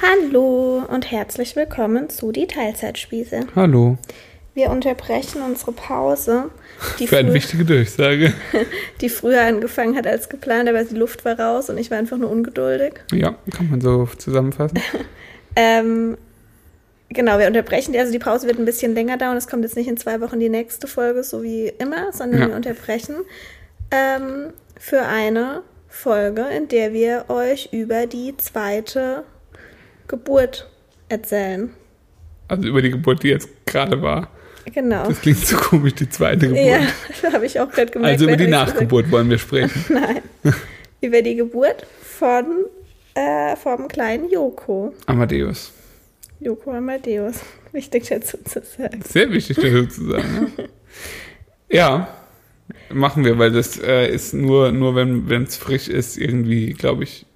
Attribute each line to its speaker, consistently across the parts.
Speaker 1: Hallo und herzlich willkommen zu die Teilzeitspieße.
Speaker 2: Hallo.
Speaker 1: Wir unterbrechen unsere Pause, die,
Speaker 2: Für eine wichtige Durchsage.
Speaker 1: die früher angefangen hat als geplant, aber die Luft war raus und ich war einfach nur ungeduldig.
Speaker 2: Ja, kann man so zusammenfassen.
Speaker 1: Ähm, genau, wir unterbrechen die. Also die Pause wird ein bisschen länger dauern. Es kommt jetzt nicht in zwei Wochen die nächste Folge, so wie immer, sondern
Speaker 2: Ja.
Speaker 1: wir unterbrechen ähm, für eine Folge, in der wir euch über die zweite Geburt erzählen.
Speaker 2: Also über die Geburt, die jetzt gerade war.
Speaker 1: Genau.
Speaker 2: Das klingt so komisch, die zweite Geburt.
Speaker 1: Ja, das habe ich auch gerade gemerkt.
Speaker 2: also über die
Speaker 1: ich's gesagt
Speaker 2: Nachgeburt wollen wir sprechen.
Speaker 1: Nein. Über die Geburt von äh, vom kleinen Joko.
Speaker 2: Amadeus.
Speaker 1: Joko Amadeus. Wichtig dazu zu sagen.
Speaker 2: Sehr wichtig dazu zu sagen. Ja, ja machen wir, weil das äh, ist nur, nur wenn es frisch ist, irgendwie, glaube ich,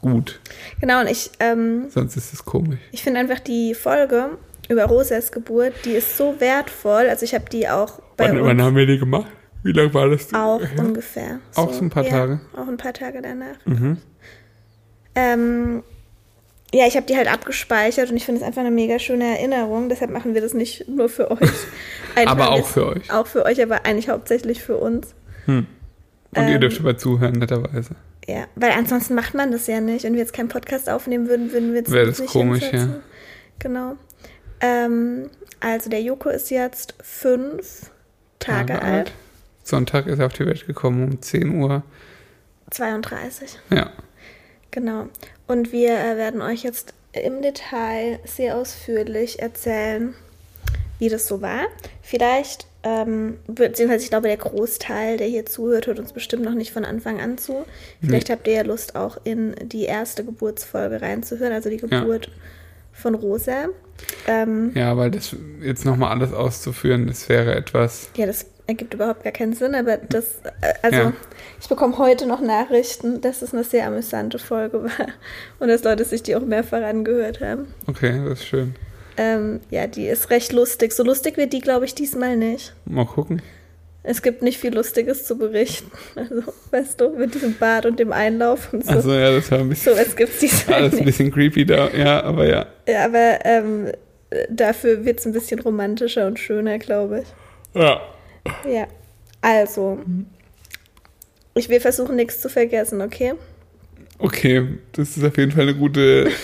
Speaker 2: gut.
Speaker 1: Genau, und ich, ähm,
Speaker 2: Sonst ist es komisch.
Speaker 1: ich finde einfach die Folge über Rosas Geburt, die ist so wertvoll. Also ich habe die auch bei
Speaker 2: Wann,
Speaker 1: uns
Speaker 2: wann haben wir die gemacht? Wie lange war das?
Speaker 1: auch
Speaker 2: her?
Speaker 1: ungefähr.
Speaker 2: Auch so ein paar
Speaker 1: ja,
Speaker 2: Tage?
Speaker 1: Auch ein paar Tage danach.
Speaker 2: Mhm.
Speaker 1: Ähm, ja, ich habe die halt abgespeichert und ich finde es einfach eine mega schöne Erinnerung. Deshalb machen wir das nicht nur für euch.
Speaker 2: Aber auch für euch.
Speaker 1: Auch für euch, aber eigentlich hauptsächlich für uns.
Speaker 2: Und ihr
Speaker 1: Ähm,
Speaker 2: dürft aber zuhören, netterweise.
Speaker 1: Ja, weil ansonsten macht man das ja nicht. Wenn wir jetzt keinen Podcast aufnehmen würden, würden wir jetzt
Speaker 2: Wäre das
Speaker 1: nicht
Speaker 2: komisch,
Speaker 1: hinsetzen.
Speaker 2: ja.
Speaker 1: Genau. Ähm, also der Joko ist jetzt fünf Tage, alt.
Speaker 2: Sonntag ist er auf die Welt gekommen um 10 Uhr.
Speaker 1: 32.
Speaker 2: Ja.
Speaker 1: Genau. Und wir äh, werden euch jetzt im Detail sehr ausführlich erzählen, wie das so war. Vielleicht, ähm, beziehungsweise ich glaube, der Großteil, der hier zuhört, hört uns bestimmt noch nicht von Anfang an zu. Vielleicht habt ihr ja Lust, auch in die erste Geburtsfolge reinzuhören, also die Geburt von Rosa. Ähm,
Speaker 2: Ja, weil das jetzt nochmal alles auszuführen, das wäre etwas.
Speaker 1: ja, das ergibt überhaupt gar keinen Sinn, aber das, äh, also
Speaker 2: Ja.
Speaker 1: ich bekomme heute noch Nachrichten, dass es eine sehr amüsante Folge war und dass Leute sich die auch mehrfach angehört haben.
Speaker 2: Okay, das ist schön.
Speaker 1: Ähm, ja, die ist recht lustig. So lustig wird die, glaube ich, diesmal nicht.
Speaker 2: Mal gucken.
Speaker 1: Es gibt nicht viel Lustiges zu berichten. Also, weißt du, mit diesem Bad und dem Einlauf und so.
Speaker 2: Also ja, das war ein bisschen,
Speaker 1: so es diesmal
Speaker 2: alles ein bisschen creepy da. Ja, aber ja.
Speaker 1: Ja, aber ähm, dafür wird es ein bisschen romantischer und schöner, glaube ich.
Speaker 2: Ja.
Speaker 1: Ja, also, ich will versuchen, nichts zu vergessen, okay?
Speaker 2: Okay, das ist auf jeden Fall eine gute.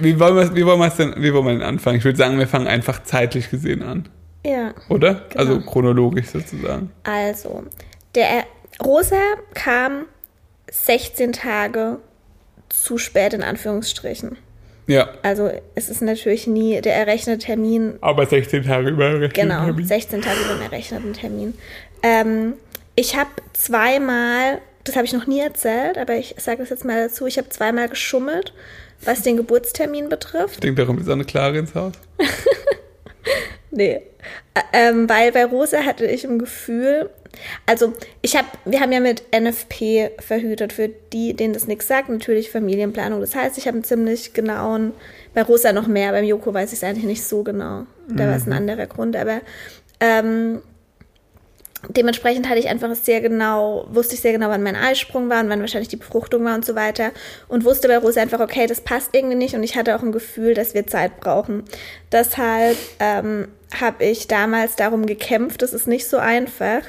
Speaker 2: wie wollen wir wie wollen wir es denn, wie wollen wir denn anfangen? Ich würde sagen, wir fangen einfach zeitlich gesehen an,
Speaker 1: Ja,
Speaker 2: oder?
Speaker 1: Genau.
Speaker 2: Also chronologisch sozusagen.
Speaker 1: also, der Rosa kam 16 Tage zu spät, in Anführungsstrichen.
Speaker 2: Ja,
Speaker 1: Also, es ist natürlich nie der errechnete Termin
Speaker 2: aber 16 Tage über
Speaker 1: Genau, 16 Tage über den errechneten Termin. Ähm, ich habe zweimal, das habe ich noch nie erzählt, aber ich sage das jetzt mal dazu, ich habe zweimal geschummelt, was den Geburtstermin betrifft.
Speaker 2: Ich denke, darum ist auch eine Klare ins Haus.
Speaker 1: Nee. Ähm, weil bei Rosa hatte ich im Gefühl, also ich habe, wir haben ja mit NFP verhütet, für die, denen das nichts sagt, natürlich Familienplanung. Das heißt, ich habe einen ziemlich genauen, bei Rosa noch mehr, beim Joko weiß ich es eigentlich nicht so genau. Da war es ein anderer Grund, aber ähm, dementsprechend hatte ich einfach sehr genau, wusste ich sehr genau, wann mein Eisprung war und wann wahrscheinlich die Befruchtung war und so weiter. Und wusste bei Rosa einfach, okay, das passt irgendwie nicht. Und ich hatte auch ein Gefühl, dass wir Zeit brauchen. Deshalb ähm, habe ich damals darum gekämpft, es ist nicht so einfach,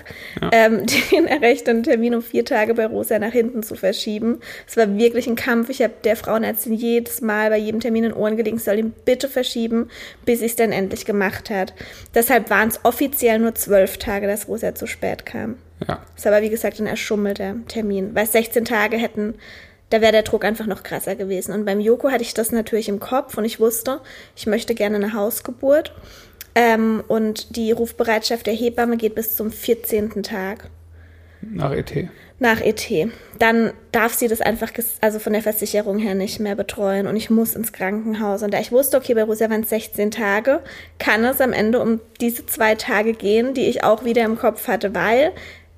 Speaker 1: ähm, den errechneten Termin um vier Tage bei Rosa nach hinten zu verschieben. Es war wirklich ein Kampf. Ich habe der Frauenärztin jedes Mal bei jedem Termin in Ohren gelegt, soll ihn bitte verschieben, bis sie es dann endlich gemacht hat. Deshalb waren es offiziell nur zwölf Tage, dass Rosa zu spät kam.
Speaker 2: Ja.
Speaker 1: Ist aber wie gesagt ein erschummelter Termin, weil 16 Tage hätten, da wäre der Druck einfach noch krasser gewesen. Und beim Joko hatte ich das natürlich im Kopf und ich wusste, ich möchte gerne eine Hausgeburt. Ähm, und die Rufbereitschaft der Hebamme geht bis zum 14. Tag
Speaker 2: Nach ET.
Speaker 1: nach ET. Dann darf sie das einfach, also von der Versicherung her nicht mehr betreuen und ich muss ins Krankenhaus. Und da ich wusste, okay, bei Rosa waren es 16 Tage, kann es am Ende um diese zwei Tage gehen, die ich auch wieder im Kopf hatte, weil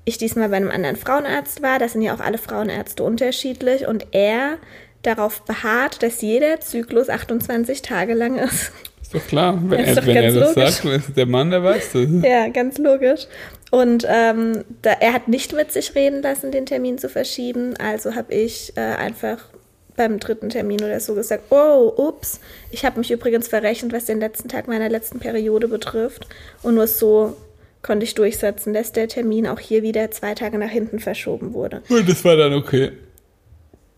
Speaker 1: ich diesmal bei einem anderen Frauenarzt war. Da sind ja auch alle Frauenärzte unterschiedlich und er darauf beharrt, dass jeder Zyklus 28 Tage lang ist.
Speaker 2: Ist doch klar. Wenn,
Speaker 1: Ja,
Speaker 2: er, wenn er das
Speaker 1: logisch.
Speaker 2: sagt, ist der Mann, der weiß das.
Speaker 1: Ja, ganz logisch. Und ähm, da, er hat nicht mit sich reden lassen, den Termin zu verschieben. Also habe ich äh, einfach beim dritten Termin oder so gesagt, oh, ups, ich habe mich übrigens verrechnet, was den letzten Tag meiner letzten Periode betrifft. Und nur so konnte ich durchsetzen, dass der Termin auch hier wieder zwei Tage nach hinten verschoben wurde.
Speaker 2: Und das war dann okay.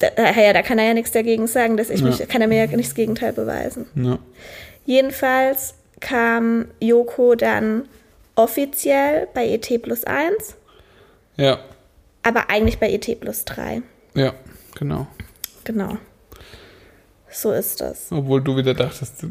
Speaker 1: Da, ja, da kann er ja nichts dagegen sagen, dass ich
Speaker 2: Ja.
Speaker 1: mich, kann er mir ja nichts Gegenteil beweisen.
Speaker 2: Ja.
Speaker 1: Jedenfalls kam Joko dann offiziell bei ET plus 1,
Speaker 2: Ja,
Speaker 1: aber eigentlich bei ET plus 3.
Speaker 2: ja, genau.
Speaker 1: Genau. So ist das.
Speaker 2: Obwohl du wieder dachtest, du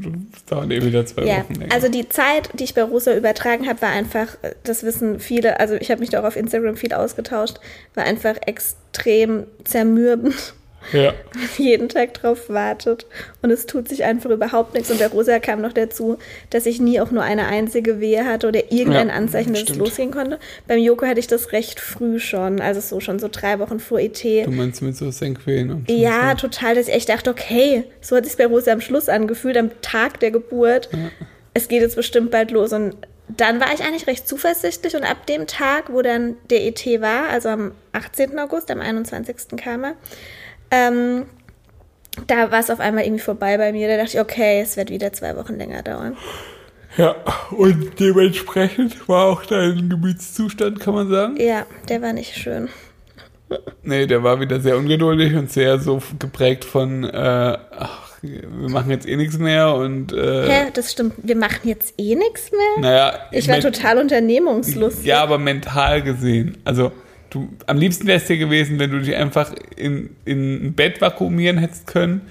Speaker 2: dauert eh wieder zwei
Speaker 1: Ja,
Speaker 2: Wochen länger.
Speaker 1: also die Zeit, die ich bei Rosa übertragen habe, war einfach, äh, das wissen viele, also ich habe mich da auch auf Instagram viel ausgetauscht, war einfach extrem zermürbend,
Speaker 2: ja,
Speaker 1: jeden Tag drauf wartet und es tut sich einfach überhaupt nichts. Und bei Rosa kam noch dazu, dass ich nie auch nur eine einzige Wehe hatte oder irgendein
Speaker 2: Ja,
Speaker 1: Anzeichen, dass es
Speaker 2: stimmt.
Speaker 1: losgehen konnte. Beim Joko hatte ich das recht früh schon, also so schon so drei Wochen vor ET.
Speaker 2: du meinst mit so Senkvenen und
Speaker 1: Ja,
Speaker 2: so.
Speaker 1: total, dass ich echt dachte, okay, so hat sich bei Rosa am Schluss angefühlt, am Tag der Geburt. Es geht jetzt bestimmt bald los. Und dann war ich eigentlich recht zuversichtlich und ab dem Tag, wo dann der ET war, also am 18. August, am 21. kam er, ähm, da war es auf einmal irgendwie vorbei bei mir. Da dachte ich, okay, es wird wieder zwei Wochen länger dauern.
Speaker 2: Ja, und dementsprechend war auch dein Gemütszustand, kann man sagen.
Speaker 1: Ja, der war nicht schön.
Speaker 2: Nee, der war wieder sehr ungeduldig und sehr so geprägt von, äh, ach, wir machen jetzt eh nichts mehr und, äh,
Speaker 1: Hä, das stimmt. Wir machen jetzt eh nichts mehr?
Speaker 2: naja.
Speaker 1: Ich war
Speaker 2: men-
Speaker 1: total unternehmungslustig.
Speaker 2: Ja, aber mental gesehen. Also, du, am liebsten wäre es dir gewesen, wenn du dich einfach in, in ein Bett vakuumieren hättest können,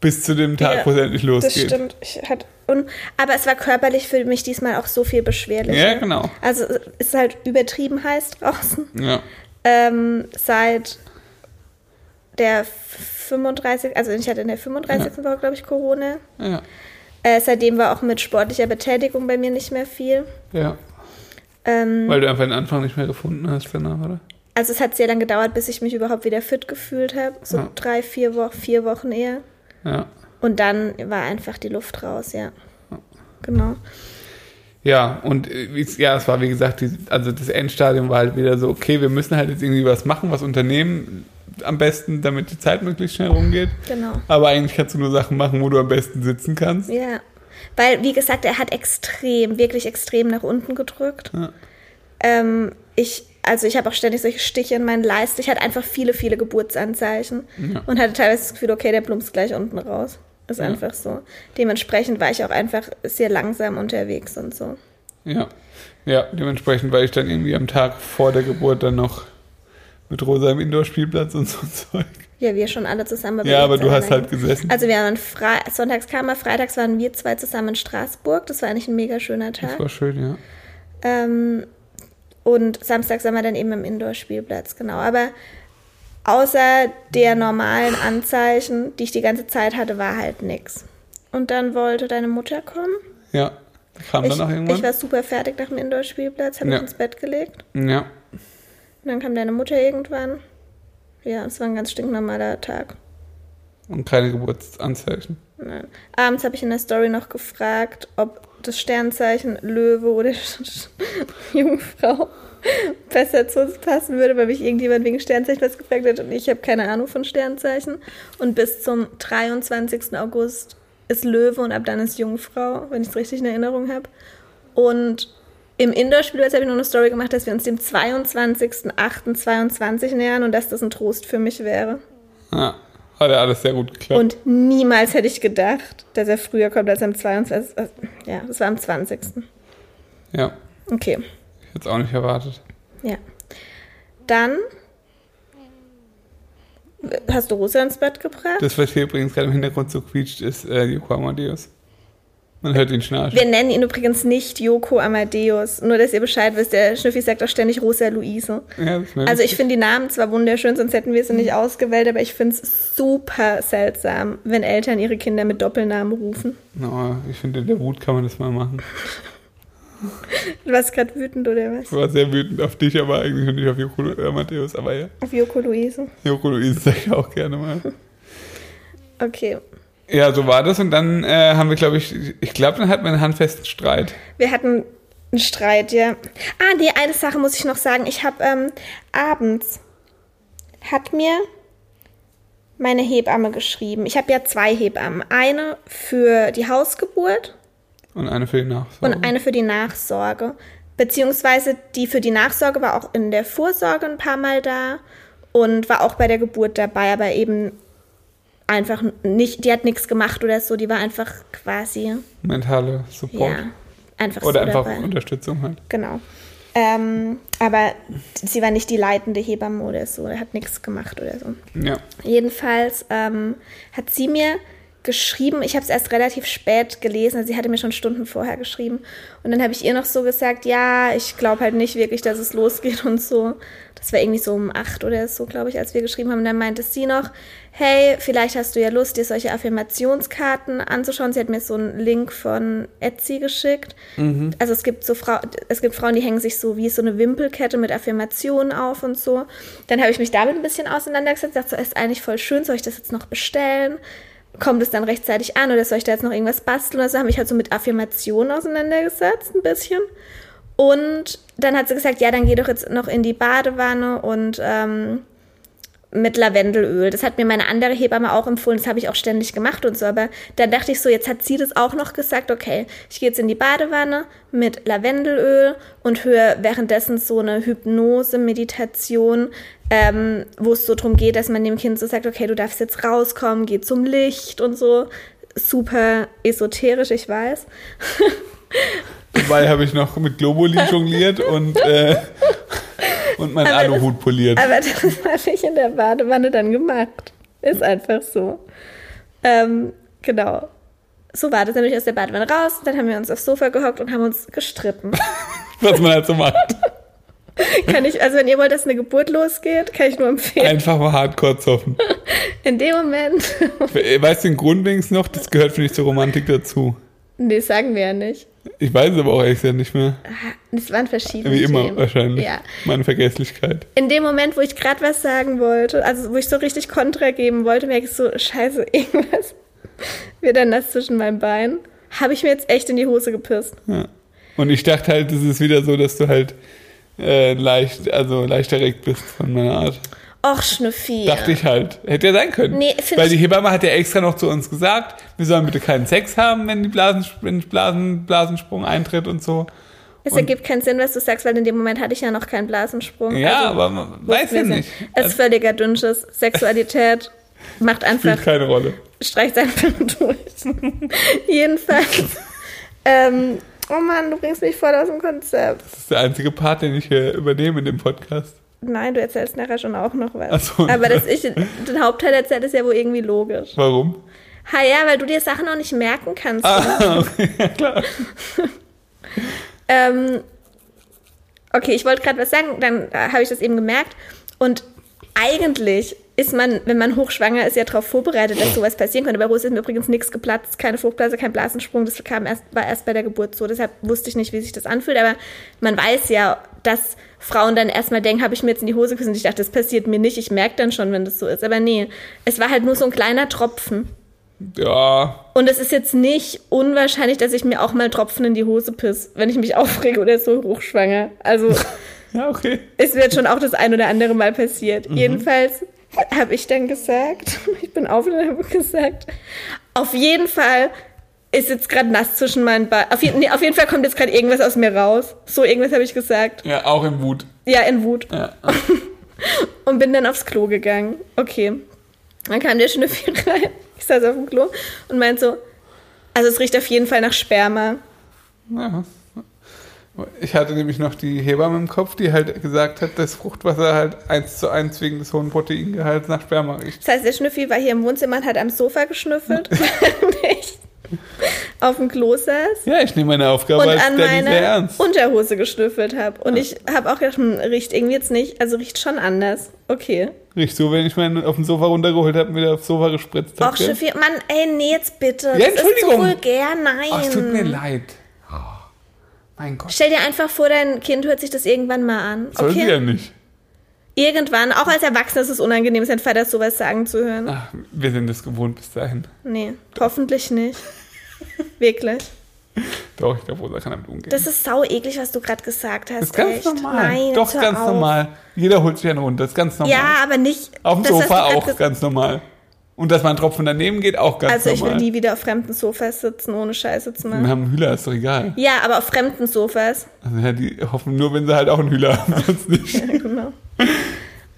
Speaker 2: bis zu dem Tag,
Speaker 1: Ja,
Speaker 2: wo es endlich
Speaker 1: Das
Speaker 2: losgeht.
Speaker 1: stimmt. Ich hatte, und, aber es war körperlich für mich diesmal auch so viel beschwerlicher.
Speaker 2: Ja, genau.
Speaker 1: Also es ist halt übertrieben heiß draußen.
Speaker 2: Ja,
Speaker 1: Ähm, seit der 35, also ich hatte in der 35. Woche, glaube ich, Corona.
Speaker 2: ja,
Speaker 1: Äh, seitdem war auch mit sportlicher Betätigung bei mir nicht mehr viel.
Speaker 2: ja.
Speaker 1: Ähm,
Speaker 2: Weil du einfach den Anfang nicht mehr gefunden hast danach, oder?
Speaker 1: also es hat sehr lange gedauert, bis ich mich überhaupt wieder fit gefühlt habe. So
Speaker 2: Ja.
Speaker 1: drei, vier Wochen, vier Wochen eher.
Speaker 2: Ja.
Speaker 1: Und dann war einfach die Luft raus, ja. Genau.
Speaker 2: Ja, und äh, wie es- ja, es war wie gesagt, die, also das Endstadium war halt wieder so, okay, wir müssen halt jetzt irgendwie was machen, was unternehmen, am besten, damit die Zeit möglichst schnell rumgeht.
Speaker 1: Genau.
Speaker 2: Aber eigentlich kannst du nur Sachen machen, wo du am besten sitzen kannst.
Speaker 1: Ja, weil, wie gesagt, er hat extrem, wirklich extrem nach unten gedrückt.
Speaker 2: Ja.
Speaker 1: Ähm, ich, also ich habe auch ständig solche Stiche in meinen Leisten. Ich hatte einfach viele, viele Geburtsanzeichen
Speaker 2: Ja.
Speaker 1: und hatte teilweise das Gefühl, okay, der plumpst gleich unten raus. Ist
Speaker 2: Ja.
Speaker 1: einfach so. Dementsprechend war ich auch einfach sehr langsam unterwegs und so.
Speaker 2: Ja. Ja, dementsprechend war ich dann irgendwie am Tag vor der Geburt dann noch mit Rosa im Indoor-Spielplatz und so ein Zeug.
Speaker 1: Ja, wir schon alle zusammen.
Speaker 2: Ja, aber du hast halt gesessen.
Speaker 1: Also wir waren Fre sonntags kam er, freitags waren wir zwei zusammen in Straßburg. Das war eigentlich ein mega schöner Tag.
Speaker 2: Das war schön, ja.
Speaker 1: Ähm, und samstags waren wir dann eben im Indoor-Spielplatz, genau. Aber außer der normalen Anzeichen, die ich die ganze Zeit hatte, war halt nix. Und dann wollte deine Mutter kommen.
Speaker 2: Ja. Kam
Speaker 1: Ich,
Speaker 2: dann auch
Speaker 1: ich
Speaker 2: irgendwann?
Speaker 1: war super fertig nach dem Indoor-Spielplatz, habe
Speaker 2: Ja.
Speaker 1: mich ins Bett gelegt.
Speaker 2: ja.
Speaker 1: Und dann kam deine Mutter irgendwann. Ja, es war ein ganz stinknormaler Tag.
Speaker 2: Und keine Geburtsanzeichen.
Speaker 1: Nein. Abends habe ich in der Story noch gefragt, ob das Sternzeichen Löwe oder Jungfrau besser zu uns passen würde, weil mich irgendjemand wegen Sternzeichen was gefragt hat und ich habe keine Ahnung von Sternzeichen. Und bis zum 23. August ist Löwe und ab dann ist Jungfrau, wenn ich es richtig in Erinnerung habe. Und im Indoor-Spielplatz habe ich noch eine Story gemacht, dass wir uns dem 22.08.22 nähern und dass das ein Trost für mich wäre.
Speaker 2: Ja. Hat ja alles sehr gut geklappt.
Speaker 1: Und niemals hätte ich gedacht, dass er früher kommt als am 22. äh, Ja, das war am 20.
Speaker 2: ja.
Speaker 1: Okay,
Speaker 2: Ich hätte es auch nicht erwartet.
Speaker 1: ja. Dann hast du Rosa ins Bett gebracht.
Speaker 2: Das, was hier übrigens gerade im Hintergrund so quietscht, ist äh, Yoko Amadeus. Man hört ihn schnarchen.
Speaker 1: Wir nennen ihn übrigens nicht Joko Amadeus, nur dass ihr Bescheid wisst. Der Schnüffi sagt auch ständig Rosa Luise.
Speaker 2: Ja,
Speaker 1: Also ich finde die Namen zwar wunderschön, sonst hätten wir sie nicht ausgewählt, aber ich finde es super seltsam, wenn Eltern ihre Kinder mit Doppelnamen rufen.
Speaker 2: No, ich finde, in der Wut kann man das mal machen.
Speaker 1: Du warst gerade wütend oder was?
Speaker 2: Ich war sehr wütend auf dich, aber eigentlich nicht auf Yoko Amadeus. Aber ja,
Speaker 1: Auf Joko Luise.
Speaker 2: Yoko Luise sage ich auch gerne mal.
Speaker 1: Okay.
Speaker 2: Ja, so war das. Und dann äh, haben wir, glaube ich, ich glaube, dann hatten wir einen handfesten Streit.
Speaker 1: Wir hatten einen Streit, ja. Ah, nee, eine Sache muss ich noch sagen. Ich habe ähm, abends hat mir meine Hebamme geschrieben. Ich habe ja zwei Hebammen. Eine für die Hausgeburt
Speaker 2: Und eine für die Nachsorge.
Speaker 1: und eine für die Nachsorge. Beziehungsweise die für die Nachsorge war auch in der Vorsorge ein paar Mal da und war auch bei der Geburt dabei, aber eben einfach nicht, die hat nichts gemacht oder so, die war einfach quasi,
Speaker 2: Mentale Support.
Speaker 1: ja, einfach
Speaker 2: Oder
Speaker 1: so
Speaker 2: einfach
Speaker 1: dabei.
Speaker 2: Unterstützung halt.
Speaker 1: Genau. Ähm, aber sie war nicht die leitende Hebamme oder so, oder hat nichts gemacht oder so.
Speaker 2: Ja.
Speaker 1: Jedenfalls ähm, hat sie mir geschrieben, ich habe es erst relativ spät gelesen, also sie hatte mir schon Stunden vorher geschrieben. Und dann habe ich ihr noch so gesagt, ja, ich glaube halt nicht wirklich, dass es losgeht und so. Das war irgendwie so um acht oder so, glaube ich, als wir geschrieben haben. Und dann meinte sie noch, hey, vielleicht hast du ja Lust, dir solche Affirmationskarten anzuschauen. Sie hat mir so einen Link von Etsy geschickt. Also es gibt so Frau, es gibt Frauen, die hängen sich so wie so eine Wimpelkette mit Affirmationen auf und so. Dann habe ich mich damit ein bisschen auseinandergesetzt, dachte so, ist eigentlich voll schön, soll ich das jetzt noch bestellen? Kommt es dann rechtzeitig an oder soll ich da jetzt noch irgendwas basteln? Also habe ich halt so mit Affirmationen auseinandergesetzt, ein bisschen. Und dann hat sie gesagt, ja, dann geh doch jetzt noch in die Badewanne und ähm, mit Lavendelöl. Das hat mir meine andere Hebamme auch empfohlen, das habe ich auch ständig gemacht und so. Aber dann dachte ich so, jetzt hat sie das auch noch gesagt, okay, ich gehe jetzt in die Badewanne mit Lavendelöl und höre währenddessen so eine Hypnose-Meditation, ähm, wo es so darum geht, dass man dem Kind so sagt, okay, du darfst jetzt rauskommen, geh zum Licht und so. Super esoterisch, ich weiß.
Speaker 2: Dabei habe ich noch mit Globuli jongliert und, äh, und meinen Aluhut poliert.
Speaker 1: Aber das habe ich in der Badewanne dann gemacht. Ist einfach so. Ähm, genau. So war das. Dann bin ich aus der Badewanne raus, dann haben wir uns aufs Sofa gehockt und haben uns gestritten.
Speaker 2: was man halt so macht.
Speaker 1: kann ich, also wenn ihr wollt, dass eine Geburt losgeht, kann ich nur empfehlen.
Speaker 2: Einfach mal hardcore zoffen.
Speaker 1: In dem Moment.
Speaker 2: Weißt du den Grund wenigstens noch? Das gehört, finde ich, zur Romantik dazu.
Speaker 1: Nee, sagen wir ja nicht.
Speaker 2: Ich weiß es aber auch ehrlich gesagt nicht mehr.
Speaker 1: Es waren verschiedene
Speaker 2: Wie immer
Speaker 1: Themen.
Speaker 2: wahrscheinlich.
Speaker 1: Ja.
Speaker 2: Meine Vergesslichkeit.
Speaker 1: In dem Moment, wo ich gerade was sagen wollte, also wo ich so richtig Kontra geben wollte, merke ich so, scheiße, irgendwas wird dann nass zwischen meinen Beinen. Habe ich mir jetzt echt in die Hose gepisst.
Speaker 2: Ja. Und ich dachte halt, es ist wieder so, dass du halt äh, leicht, also leicht erregt bist von meiner Art.
Speaker 1: Och, Schnüffi.
Speaker 2: Dachte ich halt. Hätte ja sein können.
Speaker 1: Nee,
Speaker 2: Weil die Hebamme hat ja extra noch zu uns gesagt, wir sollen bitte keinen Sex haben, wenn die Blasen, wenn Blasen, Blasensprung eintritt und so.
Speaker 1: Es
Speaker 2: Und-
Speaker 1: ergibt keinen Sinn, was du sagst, weil in dem Moment hatte ich ja noch keinen Blasensprung.
Speaker 2: Ja,
Speaker 1: Also,
Speaker 2: aber man weiß ja nicht.
Speaker 1: Es ist
Speaker 2: Also,
Speaker 1: völliger Dünnschiss. Sexualität macht einfach,
Speaker 2: spielt keine Rolle.
Speaker 1: streicht einfach durch. Jedenfalls. ähm, oh Mann, du bringst mich voll aus dem Konzept.
Speaker 2: Das ist der einzige Part, den ich hier übernehme in dem Podcast.
Speaker 1: Nein, du erzählst nachher schon auch noch was.
Speaker 2: So.
Speaker 1: Aber dass ich den Hauptteil erzähle, ist ja wohl irgendwie logisch.
Speaker 2: Warum?
Speaker 1: Ha ja, weil du dir Sachen auch nicht merken kannst.
Speaker 2: Ah, okay, ja, klar.
Speaker 1: Ähm, okay, ich wollte gerade was sagen, dann äh, habe ich das eben gemerkt. Und eigentlich ist man, wenn man hochschwanger ist, ja darauf vorbereitet, dass sowas passieren könnte. Bei Rose ist mir übrigens nichts geplatzt, keine Fruchtblase, kein Blasensprung. Das kam erst, war erst bei der Geburt so. Deshalb wusste ich nicht, wie sich das anfühlt. Aber man weiß ja, dass Frauen dann erstmal denken, habe ich mir jetzt in die Hose geküsst. Und ich dachte, das passiert mir nicht. Ich merke dann schon, wenn das so ist. Aber nee, es war halt nur so ein kleiner Tropfen.
Speaker 2: Ja,
Speaker 1: Und es ist jetzt nicht unwahrscheinlich, dass ich mir auch mal Tropfen in die Hose piss, wenn ich mich aufrege oder so hochschwanger. Also
Speaker 2: ja, okay.
Speaker 1: es wird schon auch das ein oder andere Mal passiert. Jedenfalls habe ich dann gesagt, ich bin auf und habe gesagt, auf jeden Fall ist jetzt gerade nass zwischen meinen Beinen. Auf, je nee, auf jeden Fall kommt jetzt gerade irgendwas aus mir raus. So irgendwas habe ich gesagt.
Speaker 2: Ja, auch in Wut.
Speaker 1: Ja, in Wut.
Speaker 2: Ja.
Speaker 1: Und bin dann aufs Klo gegangen. Okay. Dann kam der Schnüffel rein. Ich saß auf dem Klo und meinte so, also es riecht auf jeden Fall nach Sperma.
Speaker 2: ja. Ich hatte nämlich noch die Hebamme im Kopf, die halt gesagt hat, dass Fruchtwasser halt eins zu eins wegen des hohen Proteingehalts nach Sperma riecht.
Speaker 1: Das heißt, der Schnüffi war hier im Wohnzimmer und hat am Sofa geschnüffelt, ich auf dem Klo saß
Speaker 2: Ja, ich nehme meine Aufgabe
Speaker 1: und
Speaker 2: als
Speaker 1: an meiner
Speaker 2: ernst.
Speaker 1: Unterhose geschnüffelt habe. Und ich habe auch gedacht, hm, riecht irgendwie jetzt nicht, also riecht schon anders. Okay.
Speaker 2: Riecht so, wenn ich meinen auf dem Sofa runtergeholt habe und wieder aufs Sofa gespritzt habe.
Speaker 1: Och, Schnüffi, Mann, ey, nee, jetzt bitte.
Speaker 2: Ja,
Speaker 1: das ist
Speaker 2: Entschuldigung.
Speaker 1: so vulgär, nein.
Speaker 2: Ach, es tut mir leid. Oh, mein Gott.
Speaker 1: Stell dir einfach vor, dein Kind hört sich das irgendwann mal an.
Speaker 2: Soll sie
Speaker 1: Okay?
Speaker 2: ja nicht.
Speaker 1: Irgendwann, auch als Erwachsener ist es unangenehm, seinen Vater sowas sagen zu hören.
Speaker 2: Ach, wir sind es gewohnt bis dahin.
Speaker 1: Nee, hoffentlich nicht. Wirklich.
Speaker 2: Doch, ich glaube, Rosa kann damit umgehen.
Speaker 1: Das ist sau eklig, was du gerade gesagt hast.
Speaker 2: Das ist ganz
Speaker 1: echt.
Speaker 2: normal.
Speaker 1: Nein,
Speaker 2: Doch, ganz
Speaker 1: auf.
Speaker 2: normal. Jeder holt sich einen Runter. Das ist ganz normal.
Speaker 1: Ja, aber nicht.
Speaker 2: Auf dem Sofa auch ganz normal. Und dass man einen Tropfen daneben geht, auch ganz
Speaker 1: Also ich will
Speaker 2: normal.
Speaker 1: nie wieder auf fremden Sofas sitzen, ohne Scheiße zu
Speaker 2: Wir
Speaker 1: machen.
Speaker 2: haben einen Hühler, ist doch egal.
Speaker 1: Ja, aber auf fremden Sofas.
Speaker 2: Also ja, die hoffen nur, wenn sie halt auch einen Hühler haben, sonst nicht.
Speaker 1: Ja, genau.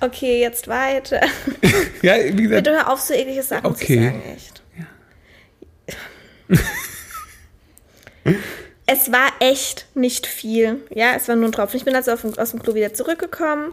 Speaker 1: Okay, jetzt weiter.
Speaker 2: Ja, wie gesagt,
Speaker 1: Bitte hör auf, so eklige Sachen
Speaker 2: Okay.
Speaker 1: zu sagen, echt. Es war echt nicht viel. Ja, es war nur ein Tropfen. Ich bin also auf, aus dem Klo wieder zurückgekommen.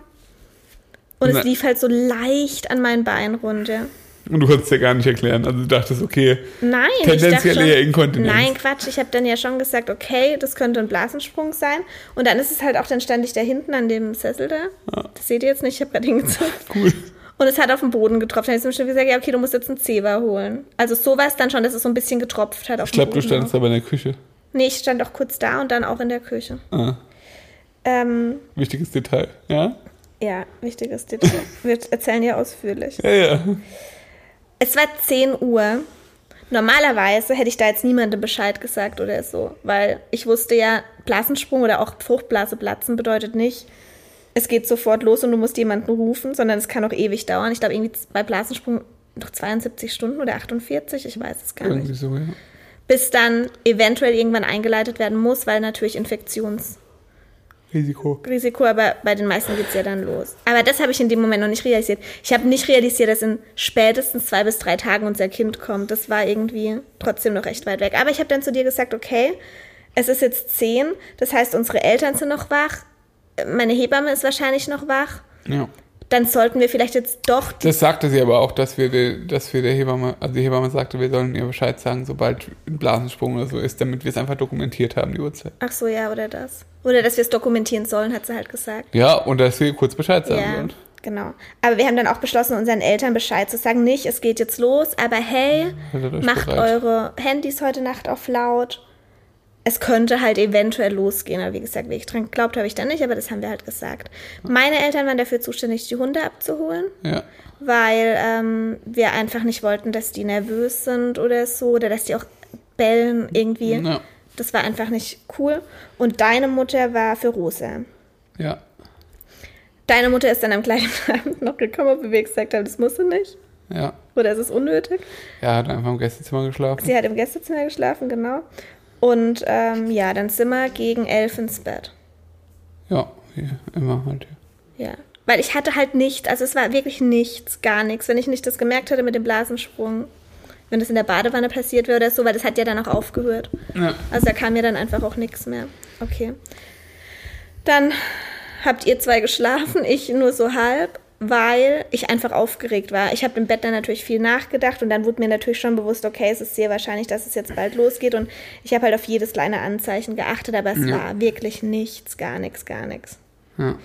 Speaker 1: Und
Speaker 2: Na-
Speaker 1: es lief halt so leicht an mein Bein runter.
Speaker 2: und du konntest ja gar nicht erklären. Also du dachtest, okay,
Speaker 1: Nein,
Speaker 2: Tendenziell
Speaker 1: ich dachte
Speaker 2: eher
Speaker 1: schon,
Speaker 2: Inkontinenz.
Speaker 1: Nein, Quatsch. Ich habe dann ja schon gesagt, okay, das könnte ein Blasensprung sein. Und dann ist es halt auch, dann stand ich da hinten an dem Sessel da. Das seht ihr jetzt nicht, ich habe gerade hingezeigt.
Speaker 2: cool.
Speaker 1: Und es hat auf den Boden getropft. Dann habe ich zum gesagt, ja, okay, du musst jetzt einen Zewa holen. Also so war es dann schon, dass es so ein bisschen getropft hat auf
Speaker 2: Ich glaube, du
Speaker 1: Boden.
Speaker 2: standst aber in der Küche.
Speaker 1: Nee, ich stand auch kurz da und dann auch in der Küche.
Speaker 2: Ah,
Speaker 1: Ähm,
Speaker 2: wichtiges Detail. Ja?
Speaker 1: ja, wichtiges Detail. Wir erzählen ja ausführlich.
Speaker 2: Ja, ja.
Speaker 1: Es war 10 Uhr. Normalerweise hätte ich da jetzt niemandem Bescheid gesagt oder so, weil ich wusste ja, Blasensprung oder auch Fruchtblase platzen bedeutet nicht, es geht sofort los und du musst jemanden rufen, sondern es kann auch ewig dauern. Ich glaube, irgendwie bei Blasensprung noch 72 Stunden oder 48, ich weiß es gar nicht.
Speaker 2: Irgendwie so, ja.
Speaker 1: Bis dann eventuell irgendwann eingeleitet werden muss, weil natürlich Infektionsrisiko,
Speaker 2: Risiko.
Speaker 1: aber bei den meisten geht es ja dann los. Aber das habe ich in dem Moment noch nicht realisiert. Ich habe nicht realisiert, dass in spätestens zwei bis drei Tagen unser Kind kommt. Das war irgendwie trotzdem noch recht weit weg. Aber ich habe dann zu dir gesagt, okay, es ist jetzt zehn, das heißt, unsere Eltern sind noch wach, meine Hebamme ist wahrscheinlich noch wach.
Speaker 2: Ja.
Speaker 1: Dann sollten wir vielleicht jetzt doch
Speaker 2: Das sagte sie aber auch, dass wir, dass wir der Hebamme, also die Hebamme sagte, wir sollen ihr Bescheid sagen, sobald ein Blasensprung oder so ist, damit wir es einfach dokumentiert haben, die Uhrzeit.
Speaker 1: Ach so, ja, oder das. Oder dass wir es dokumentieren sollen, hat sie halt gesagt.
Speaker 2: Ja, und dass wir kurz Bescheid sagen
Speaker 1: Ja,
Speaker 2: sollen.
Speaker 1: genau. Aber wir haben dann auch beschlossen, unseren Eltern Bescheid zu sagen. Nicht, es geht jetzt los, aber hey, macht
Speaker 2: bereit.
Speaker 1: eure Handys heute Nacht auf laut. Es könnte halt eventuell losgehen. Aber wie gesagt, wie ich dran geglaubt habe ich dann nicht, aber das haben wir halt gesagt. Meine Eltern waren dafür zuständig, die Hunde abzuholen,
Speaker 2: Ja.
Speaker 1: weil ähm, wir einfach nicht wollten, dass die nervös sind oder so, oder dass die auch bellen irgendwie.
Speaker 2: Ja.
Speaker 1: Das war einfach nicht cool. Und deine Mutter war für Rosa.
Speaker 2: Ja.
Speaker 1: Deine Mutter ist dann am gleichen Abend noch gekommen, obwohl wir gesagt haben, das muss sie nicht.
Speaker 2: Ja.
Speaker 1: Oder ist es unnötig?
Speaker 2: Er hat einfach im Gästezimmer geschlafen.
Speaker 1: Sie hat im Gästezimmer geschlafen, genau. Und ähm, ja, dann sind wir gegen elf ins Bett.
Speaker 2: Ja, immer halt.
Speaker 1: Ja. Weil ich hatte halt nicht, also es war wirklich nichts, gar nichts. Wenn ich nicht das gemerkt hätte mit dem Blasensprung, wenn das in der Badewanne passiert wäre oder so, weil das hat ja dann auch aufgehört.
Speaker 2: Ja.
Speaker 1: Also da kam mir dann einfach auch nichts mehr. Okay. Dann habt ihr zwei geschlafen, ich nur so halb, weil ich einfach aufgeregt war. Ich habe im Bett dann natürlich viel nachgedacht und dann wurde mir natürlich schon bewusst, okay, es ist sehr wahrscheinlich, dass es jetzt bald losgeht und ich habe halt auf jedes kleine Anzeichen geachtet, aber es
Speaker 2: Ja.
Speaker 1: war wirklich nichts, gar nichts, gar nichts.
Speaker 2: Ja.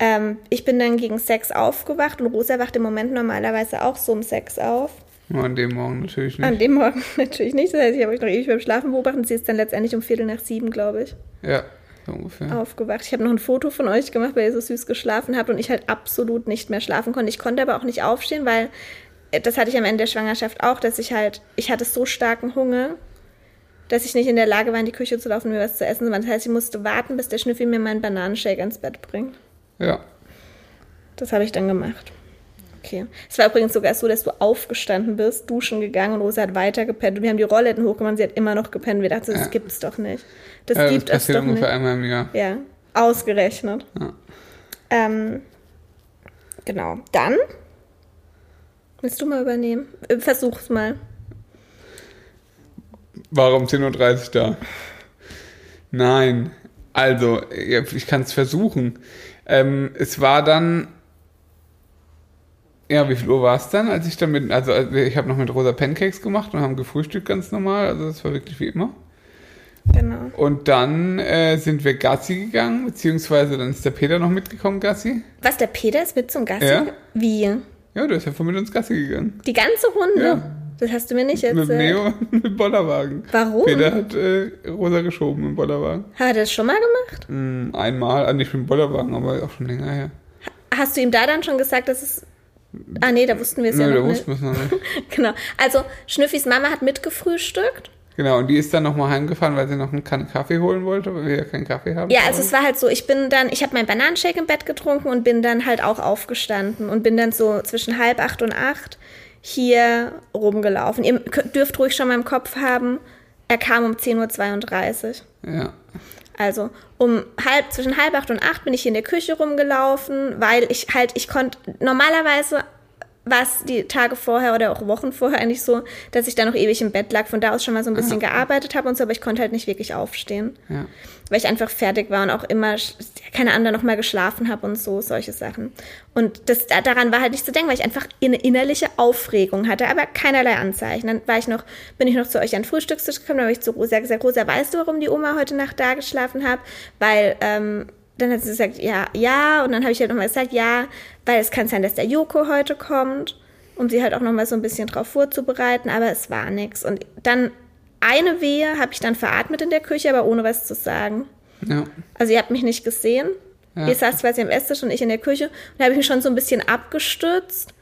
Speaker 1: Ähm, ich bin dann gegen sechs aufgewacht und Rosa wacht im Moment normalerweise auch so um sechs auf.
Speaker 2: An dem Morgen natürlich
Speaker 1: An
Speaker 2: nicht.
Speaker 1: dem Morgen natürlich nicht. Das heißt, ich habe euch noch ewig beim Schlafen beobachtet. Sie ist dann letztendlich um Viertel nach sieben, glaube ich,
Speaker 2: Ja, so ungefähr.
Speaker 1: aufgewacht. Ich habe noch ein Foto von euch gemacht, weil ihr so süß geschlafen habt und ich halt absolut nicht mehr schlafen konnte. Ich konnte aber auch nicht aufstehen, weil äh, das hatte ich am Ende der Schwangerschaft auch, dass ich halt, ich hatte so starken Hunger, dass ich nicht in der Lage war, in die Küche zu laufen und mir was zu essen. Das heißt, ich musste warten, bis der Schnüffel mir meinen Bananenshake ins Bett bringt.
Speaker 2: Ja.
Speaker 1: Das habe ich dann gemacht. Okay. Es war übrigens sogar so, dass du aufgestanden bist, duschen gegangen und Rosa hat weiter gepennt. Und wir haben die Rollläden hochgemacht, sie hat immer noch gepennt. Wir dachten, das
Speaker 2: Ja.
Speaker 1: gibt's doch nicht. Das
Speaker 2: ja,
Speaker 1: gibt
Speaker 2: das
Speaker 1: es
Speaker 2: passiert
Speaker 1: doch
Speaker 2: ungefähr
Speaker 1: nicht.
Speaker 2: einmal im Jahr.
Speaker 1: Ja, ausgerechnet.
Speaker 2: Ja.
Speaker 1: Ähm, genau. Dann willst du mal übernehmen? Äh, Versuch's mal.
Speaker 2: Warum 10.30 Uhr da? Nein. Also, ich kann es versuchen. Ähm, es war dann. Ja, wie viel Uhr war es dann, als ich dann mit. Also, also ich habe noch mit Rosa Pancakes gemacht und haben gefrühstückt ganz normal. Also, das war wirklich wie immer.
Speaker 1: Genau.
Speaker 2: Und dann äh, sind wir Gassi gegangen, beziehungsweise dann ist der Peter noch mitgekommen, Gassi.
Speaker 1: Was, der Peter ist mit zum Gassi?
Speaker 2: Ja.
Speaker 1: Wie?
Speaker 2: Ja, der ist ja von mit uns Gassi gegangen.
Speaker 1: Die ganze Runde?
Speaker 2: Ja.
Speaker 1: Das hast du mir nicht
Speaker 2: Mit
Speaker 1: erzählt.
Speaker 2: Neo und mit Bollerwagen.
Speaker 1: Warum?
Speaker 2: Peter hat äh, Rosa geschoben im Bollerwagen.
Speaker 1: Hat er das schon mal gemacht?
Speaker 2: Hm, einmal, ah, nicht mit dem Bollerwagen, aber auch schon länger her.
Speaker 1: Hast du ihm da dann schon gesagt, dass es. Ah, nee, da wussten wir es ja
Speaker 2: da
Speaker 1: noch nicht.
Speaker 2: wussten wir noch nicht.
Speaker 1: Genau. Also, Schnüffis Mama hat mitgefrühstückt.
Speaker 2: Genau, und die ist dann nochmal heimgefahren, weil sie noch eine Kanne Kaffee holen wollte, weil wir ja keinen Kaffee haben.
Speaker 1: Ja, also es war halt so, ich bin dann, ich habe meinen Bananenshake im Bett getrunken und bin dann halt auch aufgestanden und bin dann so zwischen halb acht und acht hier rumgelaufen. Ihr dürft ruhig schon mal im Kopf haben, er kam um 10.32
Speaker 2: Uhr. Ja.
Speaker 1: Also um halb, zwischen halb acht und acht bin ich hier in der Küche rumgelaufen, weil ich halt, ich konnte, normalerweise war es die Tage vorher oder auch Wochen vorher eigentlich so, dass ich da noch ewig im Bett lag, von da aus schon mal so ein bisschen ja. gearbeitet habe und so, aber ich konnte halt nicht wirklich aufstehen. Ja. Weil ich einfach fertig war und auch immer, keine andere noch mal geschlafen habe und so, solche Sachen. Und das, daran war halt nicht zu denken, weil ich einfach eine innerliche Aufregung hatte, aber keinerlei Anzeichen. Dann war ich noch, bin ich noch zu euch an Frühstückstisch gekommen, da habe ich zu Rosa gesagt, Rosa, weißt du, warum die Oma heute Nacht da geschlafen hat? Weil, ähm, dann hat sie gesagt, ja, ja. Und dann habe ich halt nochmal gesagt, ja, weil es kann sein, dass der Joko heute kommt, um sie halt auch nochmal so ein bisschen drauf vorzubereiten, aber es war nichts. Und dann eine Wehe habe ich dann veratmet in der Küche, aber ohne was zu sagen. Ja. Also ihr habt mich nicht gesehen. Ja. Ihr saßt quasi am Esstisch und ich in der Küche. Und da habe ich mich schon so ein bisschen abgestützt.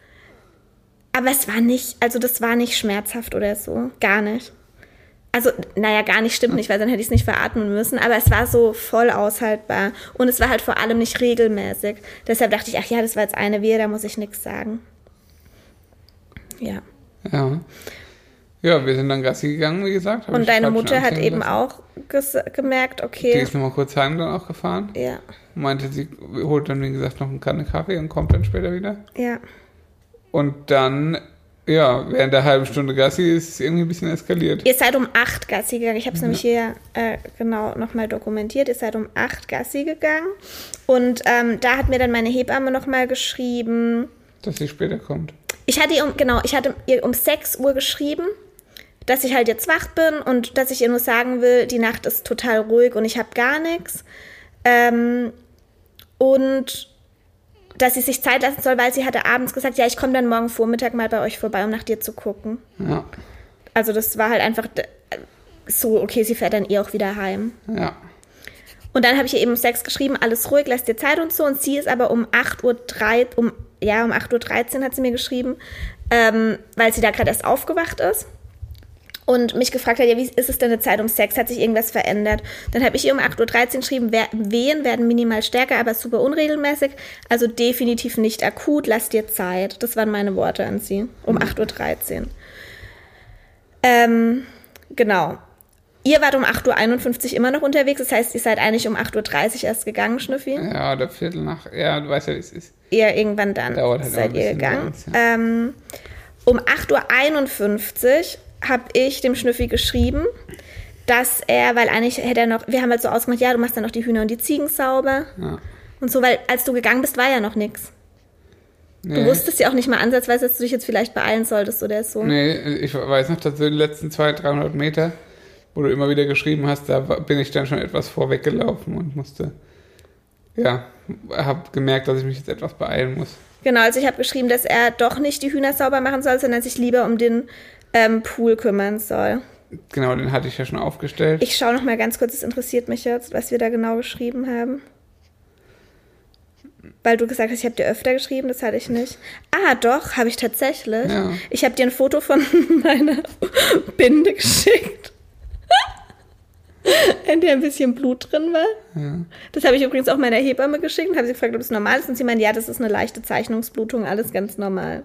Speaker 1: Aber es war nicht, also das war nicht schmerzhaft oder so. Gar nicht. Also, naja, gar nicht stimmt nicht, weil dann hätte ich es nicht veratmen müssen, aber es war so voll aushaltbar und es war halt vor allem nicht regelmäßig. Deshalb dachte ich, ach ja, das war jetzt eine Wehe, da muss ich nichts sagen. Ja.
Speaker 2: Ja. Ja, wir sind dann Gassi gegangen, wie gesagt.
Speaker 1: Und deine Mutter hat eben auch gemerkt, okay.
Speaker 2: Die ist nochmal kurz heim dann auch gefahren.
Speaker 1: Ja.
Speaker 2: Meinte, sie holt dann, wie gesagt, noch eine Kanne Kaffee und kommt dann später wieder.
Speaker 1: Ja.
Speaker 2: Und dann ja, während der halben Stunde Gassi ist es irgendwie ein bisschen eskaliert.
Speaker 1: Ihr seid um acht Gassi gegangen. Ich habe es ja. nämlich hier äh, genau nochmal dokumentiert. Ihr seid um acht Gassi gegangen. Und ähm, da hat mir dann meine Hebamme nochmal geschrieben.
Speaker 2: Dass sie später kommt.
Speaker 1: Ich hatte ihr um, genau, ich hatte ihr um 6 Uhr geschrieben, dass ich halt jetzt wach bin und dass ich ihr nur sagen will, die Nacht ist total ruhig und ich habe gar nichts. Ähm, und dass sie sich Zeit lassen soll, weil sie hatte abends gesagt, ja, ich komme dann morgen Vormittag mal bei euch vorbei, um nach dir zu gucken.
Speaker 2: Ja.
Speaker 1: Also das war halt einfach so, okay, sie fährt dann eh auch wieder heim.
Speaker 2: Ja.
Speaker 1: Und dann habe ich ihr eben um sechs geschrieben, alles ruhig, lass dir Zeit und so. Und sie ist aber um 8.03 Uhr, um, ja, um 8.13 Uhr hat sie mir geschrieben, ähm, weil sie da gerade erst aufgewacht ist und mich gefragt hat, ja, wie ist es denn eine Zeit um Sex? Hat sich irgendwas verändert? Dann habe ich ihr um 8.13 Uhr geschrieben, Wehen werden minimal stärker, aber super unregelmäßig. Also definitiv nicht akut, lass dir Zeit. Das waren meine Worte an sie um 8.13 Uhr. Ähm, genau. Ihr wart um 8.51 Uhr immer noch unterwegs, das heißt, ihr seid eigentlich um 8.30 Uhr erst gegangen, Schnüffi?
Speaker 2: Ja, oder Viertel nach, ja, du weißt ja, wie es ist.
Speaker 1: Ja, irgendwann dann Dauert halt seid ihr gegangen. Uns, ja. ähm, um 8.51 Uhr habe ich dem Schnüffi geschrieben, dass er, weil eigentlich hätte er noch, wir haben halt so ausgemacht, ja, du machst dann noch die Hühner und die Ziegen sauber. Ja. Und so, weil als du gegangen bist, war ja noch nichts. Nee. Du wusstest ja auch nicht mal ansatzweise, dass du dich jetzt vielleicht beeilen solltest oder so.
Speaker 2: Nee, ich weiß noch, dass du die letzten 200, 300 Meter, wo du immer wieder geschrieben hast, da bin ich dann schon etwas vorweggelaufen und musste, ja, habe gemerkt, dass ich mich jetzt etwas beeilen muss.
Speaker 1: Genau, also ich habe geschrieben, dass er doch nicht die Hühner sauber machen soll, sondern sich lieber um den ähm, Pool kümmern soll.
Speaker 2: Genau, den hatte ich ja schon aufgestellt.
Speaker 1: Ich schaue noch mal ganz kurz, es interessiert mich jetzt, was wir da genau geschrieben haben. Weil du gesagt hast, ich habe dir öfter geschrieben, das hatte ich nicht. Ah, doch, habe ich tatsächlich. Ja. Ich habe dir ein Foto von meiner Binde geschickt. in der ein bisschen Blut drin war. Ja. Das habe ich übrigens auch meiner Hebamme geschickt und habe sie gefragt, ob es normal ist. Und sie meinte, ja, das ist eine leichte Zeichnungsblutung, alles ganz normal.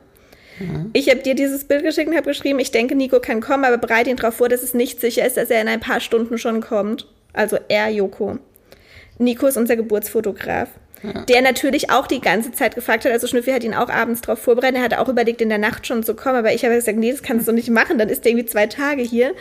Speaker 1: Ich habe dir dieses Bild geschickt und habe geschrieben, ich denke, Nico kann kommen, aber bereite ihn darauf vor, dass es nicht sicher ist, dass er in ein paar Stunden schon kommt. Also er, Joko. Nico ist unser Geburtsfotograf. Ja. Der natürlich auch die ganze Zeit gefragt hat, also Schnüffi hat ihn auch abends darauf vorbereitet, er hat auch überlegt, in der Nacht schon zu kommen, aber ich habe gesagt, nee, das kannst du nicht machen, dann ist der irgendwie zwei Tage hier.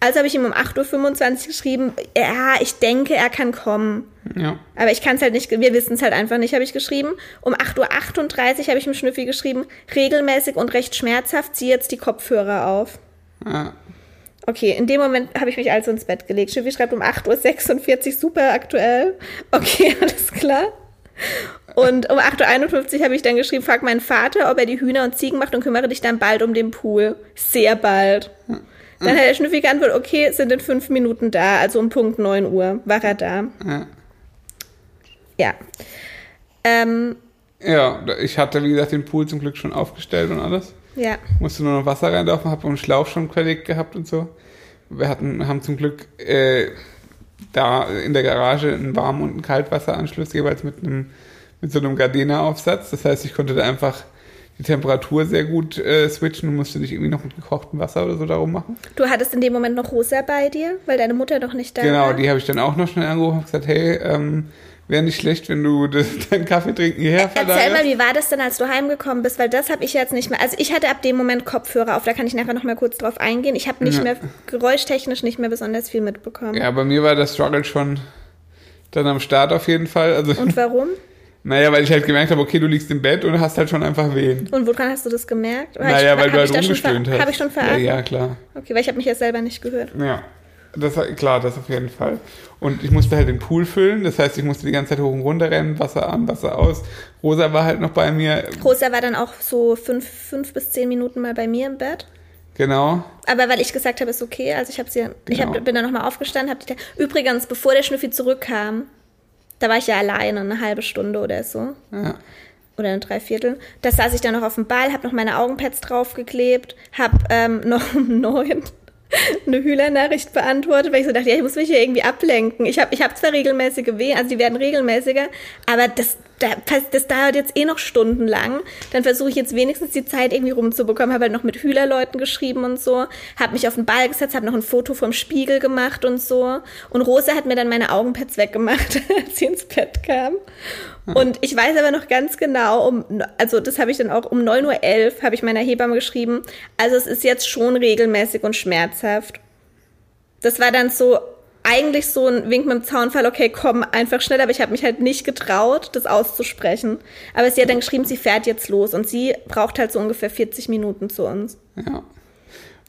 Speaker 1: Also habe ich ihm um 8.25 Uhr geschrieben, ja, ich denke, er kann kommen.
Speaker 2: Ja.
Speaker 1: Aber ich kann es halt nicht, wir wissen es halt einfach nicht, habe ich geschrieben. Um 8.38 Uhr habe ich mit Schnüffi geschrieben, regelmäßig und recht schmerzhaft, zieh jetzt die Kopfhörer auf.
Speaker 2: Ja.
Speaker 1: Okay, in dem Moment habe ich mich also ins Bett gelegt. Schnüffi schreibt um 8.46 Uhr, super aktuell. Okay, alles klar. Und um 8.51 Uhr habe ich dann geschrieben, frag meinen Vater, ob er die Hühner und Ziegen macht und kümmere dich dann bald um den Pool. Sehr bald. Dann hat der Schnüffel geantwortet, okay, sind in fünf Minuten da, also um Punkt 9 Uhr war er da.
Speaker 2: Ja.
Speaker 1: Ja. Ähm,
Speaker 2: ja, ich hatte, wie gesagt, den Pool zum Glück schon aufgestellt und alles.
Speaker 1: Ja.
Speaker 2: Musste nur noch Wasser reinlaufen, habe einen Schlauch schon fertig gehabt und so. Wir hatten, haben zum Glück äh, da in der Garage einen Warm- und einen Kaltwasseranschluss jeweils mit einem mit so einem Gardena-Aufsatz. Das heißt, ich konnte da einfach die Temperatur sehr gut äh, switchen. Du musst dich irgendwie noch mit gekochtem Wasser oder so darum machen.
Speaker 1: Du hattest in dem Moment noch Rosa bei dir, weil deine Mutter doch nicht da
Speaker 2: genau,
Speaker 1: war.
Speaker 2: die habe ich dann auch noch schnell angerufen und gesagt, hey, ähm, wäre nicht schlecht, wenn du das, deinen Kaffee trinken hierher
Speaker 1: Erzähl
Speaker 2: verlagerst.
Speaker 1: mal, wie war das denn, als du heimgekommen bist? Weil das habe ich jetzt nicht mehr. Also ich hatte ab dem Moment Kopfhörer auf, da kann ich nachher noch mal kurz drauf eingehen. Ich habe nicht
Speaker 2: Ja.
Speaker 1: mehr, geräuschtechnisch nicht mehr besonders viel mitbekommen.
Speaker 2: Ja, bei mir war der Struggle schon dann am Start auf jeden Fall. Also,
Speaker 1: Und warum?
Speaker 2: naja, weil ich halt gemerkt habe, okay, du liegst im Bett und hast halt schon einfach Wehen.
Speaker 1: Und woran hast du das gemerkt? Oder
Speaker 2: Naja,
Speaker 1: ich,
Speaker 2: weil du halt rumgestöhnt hast.
Speaker 1: Habe ich schon
Speaker 2: Ja,
Speaker 1: verarbeitet?
Speaker 2: ja, klar.
Speaker 1: Okay, weil ich habe mich jetzt selber nicht gehört.
Speaker 2: Ja, das, klar, das auf jeden Fall. Und ich musste halt den Pool füllen, das heißt, ich musste die ganze Zeit hoch und runter rennen, Wasser an, Wasser aus. Rosa war halt noch bei mir,
Speaker 1: Rosa war dann auch so fünf, fünf bis zehn Minuten mal bei mir im Bett.
Speaker 2: genau.
Speaker 1: Aber weil ich gesagt habe, ist okay, also ich habe sie, ich
Speaker 2: Genau.
Speaker 1: hab, bin dann nochmal aufgestanden, habe die, übrigens, bevor der Schnüffi zurückkam, da war ich ja alleine, eine halbe Stunde oder so.
Speaker 2: Ja.
Speaker 1: oder ein Dreiviertel. Da saß ich dann noch auf dem Ball, habe noch meine Augenpads draufgeklebt, habe ähm, noch um neun eine Hühlernachricht beantwortet, weil ich so dachte, ja, ich muss mich hier irgendwie ablenken. Ich habe ich hab zwar regelmäßige Wehen, also die werden regelmäßiger, aber das, da- das dauert jetzt eh noch stundenlang. Dann versuche ich jetzt wenigstens die Zeit irgendwie rumzubekommen. Habe halt noch mit Hühlerleuten geschrieben und so. Habe mich auf den Ball gesetzt, habe noch ein Foto vom Spiegel gemacht und so. Und Rosa hat mir dann meine Augenpads weggemacht, als sie ins Bett kam. Und ich weiß aber noch ganz genau, um, also das habe ich dann auch um 9.11 Uhr habe ich meiner Hebamme geschrieben, also es ist jetzt schon regelmäßig und schmerzhaft. Das war dann so eigentlich so ein Wink mit dem Zaunfall, okay, komm, einfach schnell, aber ich habe mich halt nicht getraut, das auszusprechen. Aber sie hat dann geschrieben, sie fährt jetzt los und sie braucht halt so ungefähr 40 Minuten zu uns.
Speaker 2: Ja.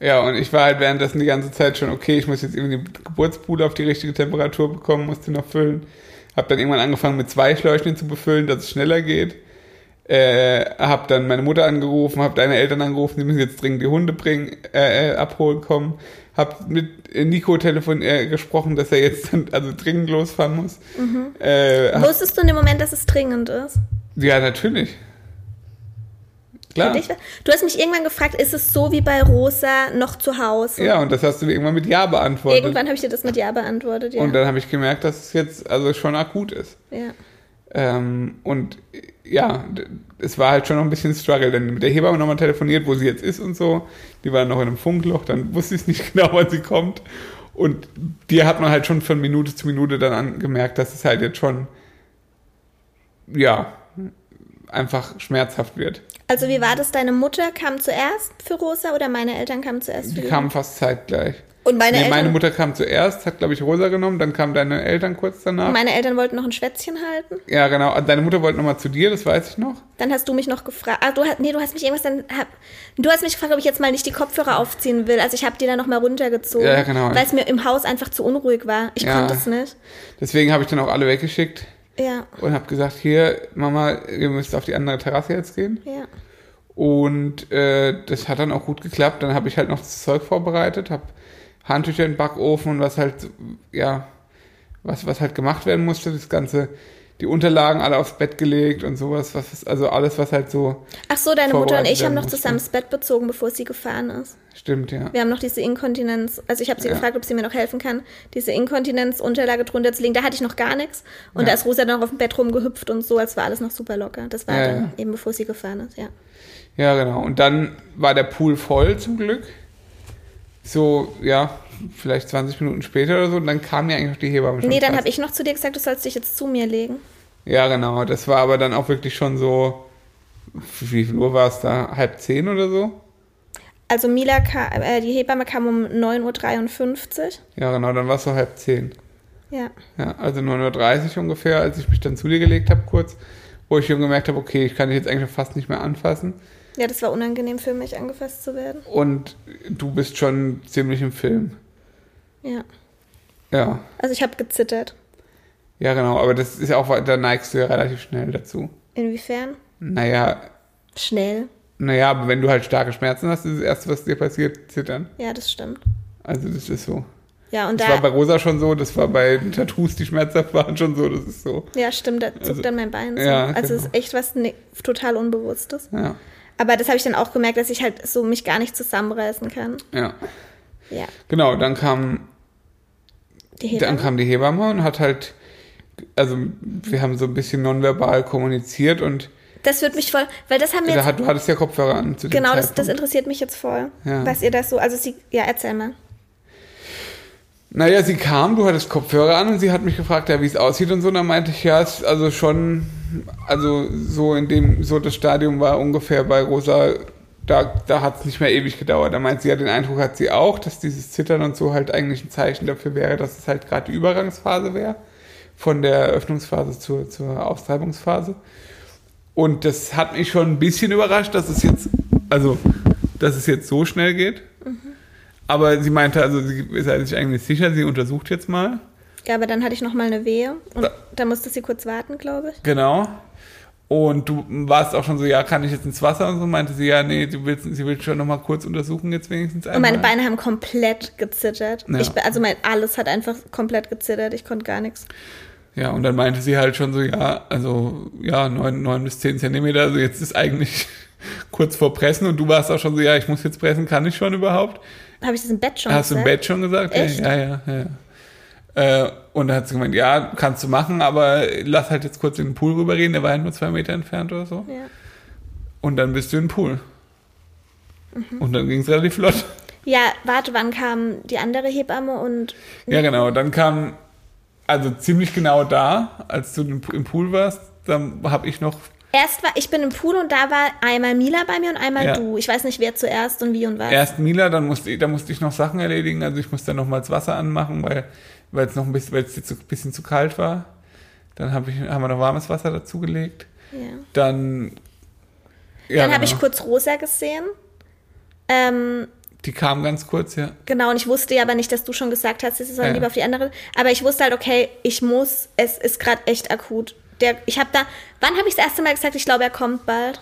Speaker 2: Ja, und ich war halt währenddessen die ganze Zeit schon, okay, ich muss jetzt irgendwie den Geburtspool auf die richtige Temperatur bekommen, musste noch füllen. Hab dann irgendwann angefangen mit zwei Schläuchen zu befüllen, dass es schneller geht. Äh, hab dann meine Mutter angerufen, hab deine Eltern angerufen, die müssen jetzt dringend die Hunde bringen, äh, äh, abholen kommen. Hab mit Nico telefon äh, gesprochen, dass er jetzt dann, also dringend losfahren muss. Äh, hab,
Speaker 1: Wusstest du in dem Moment, dass es dringend ist?
Speaker 2: ja, natürlich. Klar.
Speaker 1: Du hast mich irgendwann gefragt, ist es so wie bei Rosa noch zu Hause?
Speaker 2: Ja, und das hast du mir irgendwann mit Ja beantwortet.
Speaker 1: Irgendwann habe ich dir das mit Ja beantwortet, ja.
Speaker 2: Und dann habe ich gemerkt, dass es jetzt also schon akut ist.
Speaker 1: ja.
Speaker 2: Ähm, und ja, es war halt schon noch ein bisschen Struggle, denn mit der Hebamme nochmal telefoniert, wo sie jetzt ist und so. Die war noch in einem Funkloch, dann wusste ich nicht genau, wann sie kommt. Und die hat man halt schon von Minute zu Minute dann angemerkt, dass es halt jetzt schon, ja, einfach schmerzhaft wird.
Speaker 1: Also wie war das? Deine Mutter kam zuerst für Rosa oder meine Eltern kamen zuerst für
Speaker 2: Die kamen fast zeitgleich.
Speaker 1: Und meine
Speaker 2: nee,
Speaker 1: Eltern,
Speaker 2: meine Mutter kam zuerst, hat, glaube ich, Rosa genommen, dann kamen deine Eltern kurz danach.
Speaker 1: meine Eltern wollten noch ein Schwätzchen halten.
Speaker 2: ja, genau. Also Deine Mutter wollte nochmal zu dir, das weiß ich noch.
Speaker 1: Dann hast du mich noch gefragt. Ah, du hast, nee, du hast mich irgendwas dann. Hab, du hast mich gefragt, ob ich jetzt mal nicht die Kopfhörer aufziehen will. Also ich habe die dann noch mal runtergezogen.
Speaker 2: Ja, genau.
Speaker 1: Weil es mir im Haus einfach zu unruhig war. Ich
Speaker 2: Ja.
Speaker 1: konnte es nicht.
Speaker 2: Deswegen habe ich dann auch alle weggeschickt.
Speaker 1: Ja,
Speaker 2: und habe gesagt, hier, Mama, ihr müsst auf die andere Terrasse jetzt gehen.
Speaker 1: ja.
Speaker 2: Und äh, das hat dann auch gut geklappt. Dann habe ich halt noch das Zeug vorbereitet, habe Handtücher in den Backofen und was halt, ja, was, was halt gemacht werden musste, das Ganze, die Unterlagen alle aufs Bett gelegt und sowas, was, also alles, was halt so
Speaker 1: Ach so, deine Mutter und ich haben noch
Speaker 2: musste.
Speaker 1: zusammen das Bett bezogen, bevor sie gefahren ist.
Speaker 2: stimmt, ja.
Speaker 1: Wir haben noch diese Inkontinenz, also ich habe sie
Speaker 2: Ja.
Speaker 1: gefragt, ob sie mir noch helfen kann, diese Inkontinenzunterlage drunter zu legen. Da hatte ich noch gar nichts. Und
Speaker 2: Ja.
Speaker 1: da ist Rosa dann noch auf dem Bett rumgehüpft und so, als war alles noch super locker. Das war
Speaker 2: Ja,
Speaker 1: dann eben bevor sie gefahren ist, ja.
Speaker 2: Ja, genau. Und dann war der Pool voll zum Glück. So, ja, vielleicht 20 Minuten später oder so. Und dann kam ja eigentlich noch die Hebamme schon
Speaker 1: Nee, dann habe ich noch zu dir gesagt, du sollst dich jetzt zu mir legen.
Speaker 2: Ja, genau. Das war aber dann auch wirklich schon so. Wie viel Uhr war es da? Halb zehn oder so?
Speaker 1: Also Mila kam, äh, die Hebamme kam um 9.53 Uhr.
Speaker 2: Ja, genau. Dann war es so halb zehn.
Speaker 1: Ja.
Speaker 2: Ja, also 9.30 Uhr ungefähr, als ich mich dann zu dir gelegt habe, kurz. Wo ich schon gemerkt habe, okay, ich kann dich jetzt eigentlich fast nicht mehr anfassen.
Speaker 1: Ja, das war unangenehm für mich, angefasst zu werden.
Speaker 2: Und du bist schon ziemlich im Film.
Speaker 1: Ja.
Speaker 2: Ja.
Speaker 1: Also ich habe gezittert.
Speaker 2: Ja, genau. Aber das ist ja auch, da neigst du ja relativ schnell dazu.
Speaker 1: Inwiefern?
Speaker 2: Naja,
Speaker 1: Schnell.
Speaker 2: naja, aber wenn du halt starke Schmerzen hast, ist das Erste, was dir passiert, zittern.
Speaker 1: Ja, das stimmt.
Speaker 2: Also das ist so.
Speaker 1: Ja, und
Speaker 2: Das war bei
Speaker 1: da.
Speaker 2: Rosa schon so, das war bei den Tattoos, die schmerzhaft waren, schon so, das ist so.
Speaker 1: Ja, stimmt, da zuckt
Speaker 2: Also-
Speaker 1: dann mein Bein so.
Speaker 2: Ja,
Speaker 1: also es
Speaker 2: genau.
Speaker 1: ist echt was ne, total Unbewusstes.
Speaker 2: Ja,
Speaker 1: Aber das habe ich dann auch gemerkt, dass ich halt so mich gar nicht zusammenreißen kann.
Speaker 2: ja.
Speaker 1: Ja.
Speaker 2: Genau, dann kam,
Speaker 1: Die
Speaker 2: dann
Speaker 1: Hebamme.
Speaker 2: kam die Hebamme und hat halt, also wir haben so ein bisschen nonverbal kommuniziert und
Speaker 1: Das wird mich voll, weil das haben wir
Speaker 2: Da
Speaker 1: jetzt,
Speaker 2: hat, du hattest ja Kopfhörer an zu
Speaker 1: genau, das, das interessiert mich jetzt voll,
Speaker 2: Ja.
Speaker 1: was ihr das so, also sie, ja, erzähl mal.
Speaker 2: Naja, sie kam, du hattest Kopfhörer an und sie hat mich gefragt, ja, wie es aussieht und so. Und dann meinte ich, ja, es ist also schon, also so in dem, so das Stadium war ungefähr bei Rosa, da, da hat es nicht mehr ewig gedauert. Da meint sie, ja, den Eindruck hat sie auch, dass dieses Zittern und so halt eigentlich ein Zeichen dafür wäre, dass es halt gerade die Übergangsphase wäre, von der Eröffnungsphase zur, zur Austreibungsphase. Und das hat mich schon ein bisschen überrascht, dass es jetzt, also, dass es jetzt so schnell geht. Aber sie meinte, also sie ist halt sich eigentlich sicher, sie untersucht jetzt mal.
Speaker 1: Ja, aber dann hatte ich noch mal eine Wehe und
Speaker 2: Da-
Speaker 1: da musste sie kurz warten, glaube ich.
Speaker 2: Genau. Und du warst auch schon so, ja, kann ich jetzt ins Wasser und so? Meinte sie, ja, nee, du willst, sie will schon noch mal kurz untersuchen jetzt wenigstens einmal.
Speaker 1: Und meine Beine haben komplett gezittert.
Speaker 2: Ja.
Speaker 1: Ich, also mein alles hat einfach komplett gezittert. Ich konnte gar nichts.
Speaker 2: Ja, und dann meinte sie halt schon so, ja, also, ja, neun, neun bis zehn Zentimeter, also jetzt ist eigentlich kurz vor Pressen und du warst auch schon so, ja, ich muss jetzt pressen, kann ich schon überhaupt?
Speaker 1: Habe ich das im Bett schon
Speaker 2: Hast du im
Speaker 1: gesagt?
Speaker 2: Bett schon gesagt?
Speaker 1: Echt?
Speaker 2: Ja, ja, ja. ja. Äh, und dann hat sie gemeint, ja, kannst du machen, aber lass halt jetzt kurz in den Pool rüberreden, der war ja nur zwei Meter entfernt oder so.
Speaker 1: Ja.
Speaker 2: Und dann bist du im Pool.
Speaker 1: Mhm.
Speaker 2: Und dann ging es relativ flott.
Speaker 1: ja, warte, wann kam die andere Hebamme und
Speaker 2: Ja, genau. Dann kam, also ziemlich genau da, als du im Pool warst, dann habe ich noch,
Speaker 1: erst war ich bin im Pool und da war einmal Mila bei mir und einmal
Speaker 2: Ja.
Speaker 1: du. Ich weiß nicht, wer zuerst und wie und was.
Speaker 2: erst Mila, dann musste, ich- dann musste ich noch Sachen erledigen. Also ich musste dann nochmals Wasser anmachen, weil weil es noch ein bisschen, weil es jetzt so ein bisschen zu kalt war. Dann hab ich, haben wir noch warmes Wasser dazugelegt.
Speaker 1: Ja.
Speaker 2: Dann, ja,
Speaker 1: Dann habe
Speaker 2: genau.
Speaker 1: ich kurz Rosa gesehen. Ähm,
Speaker 2: Die kam ganz kurz, ja.
Speaker 1: genau, und ich wusste ja aber nicht, dass du schon gesagt hast, sie sollen
Speaker 2: Ja.
Speaker 1: lieber auf die andere. Aber ich wusste halt, okay, ich muss, es ist gerade echt akut. Der, ich habe da, wann habe ich das erste Mal gesagt, ich glaube, er kommt bald?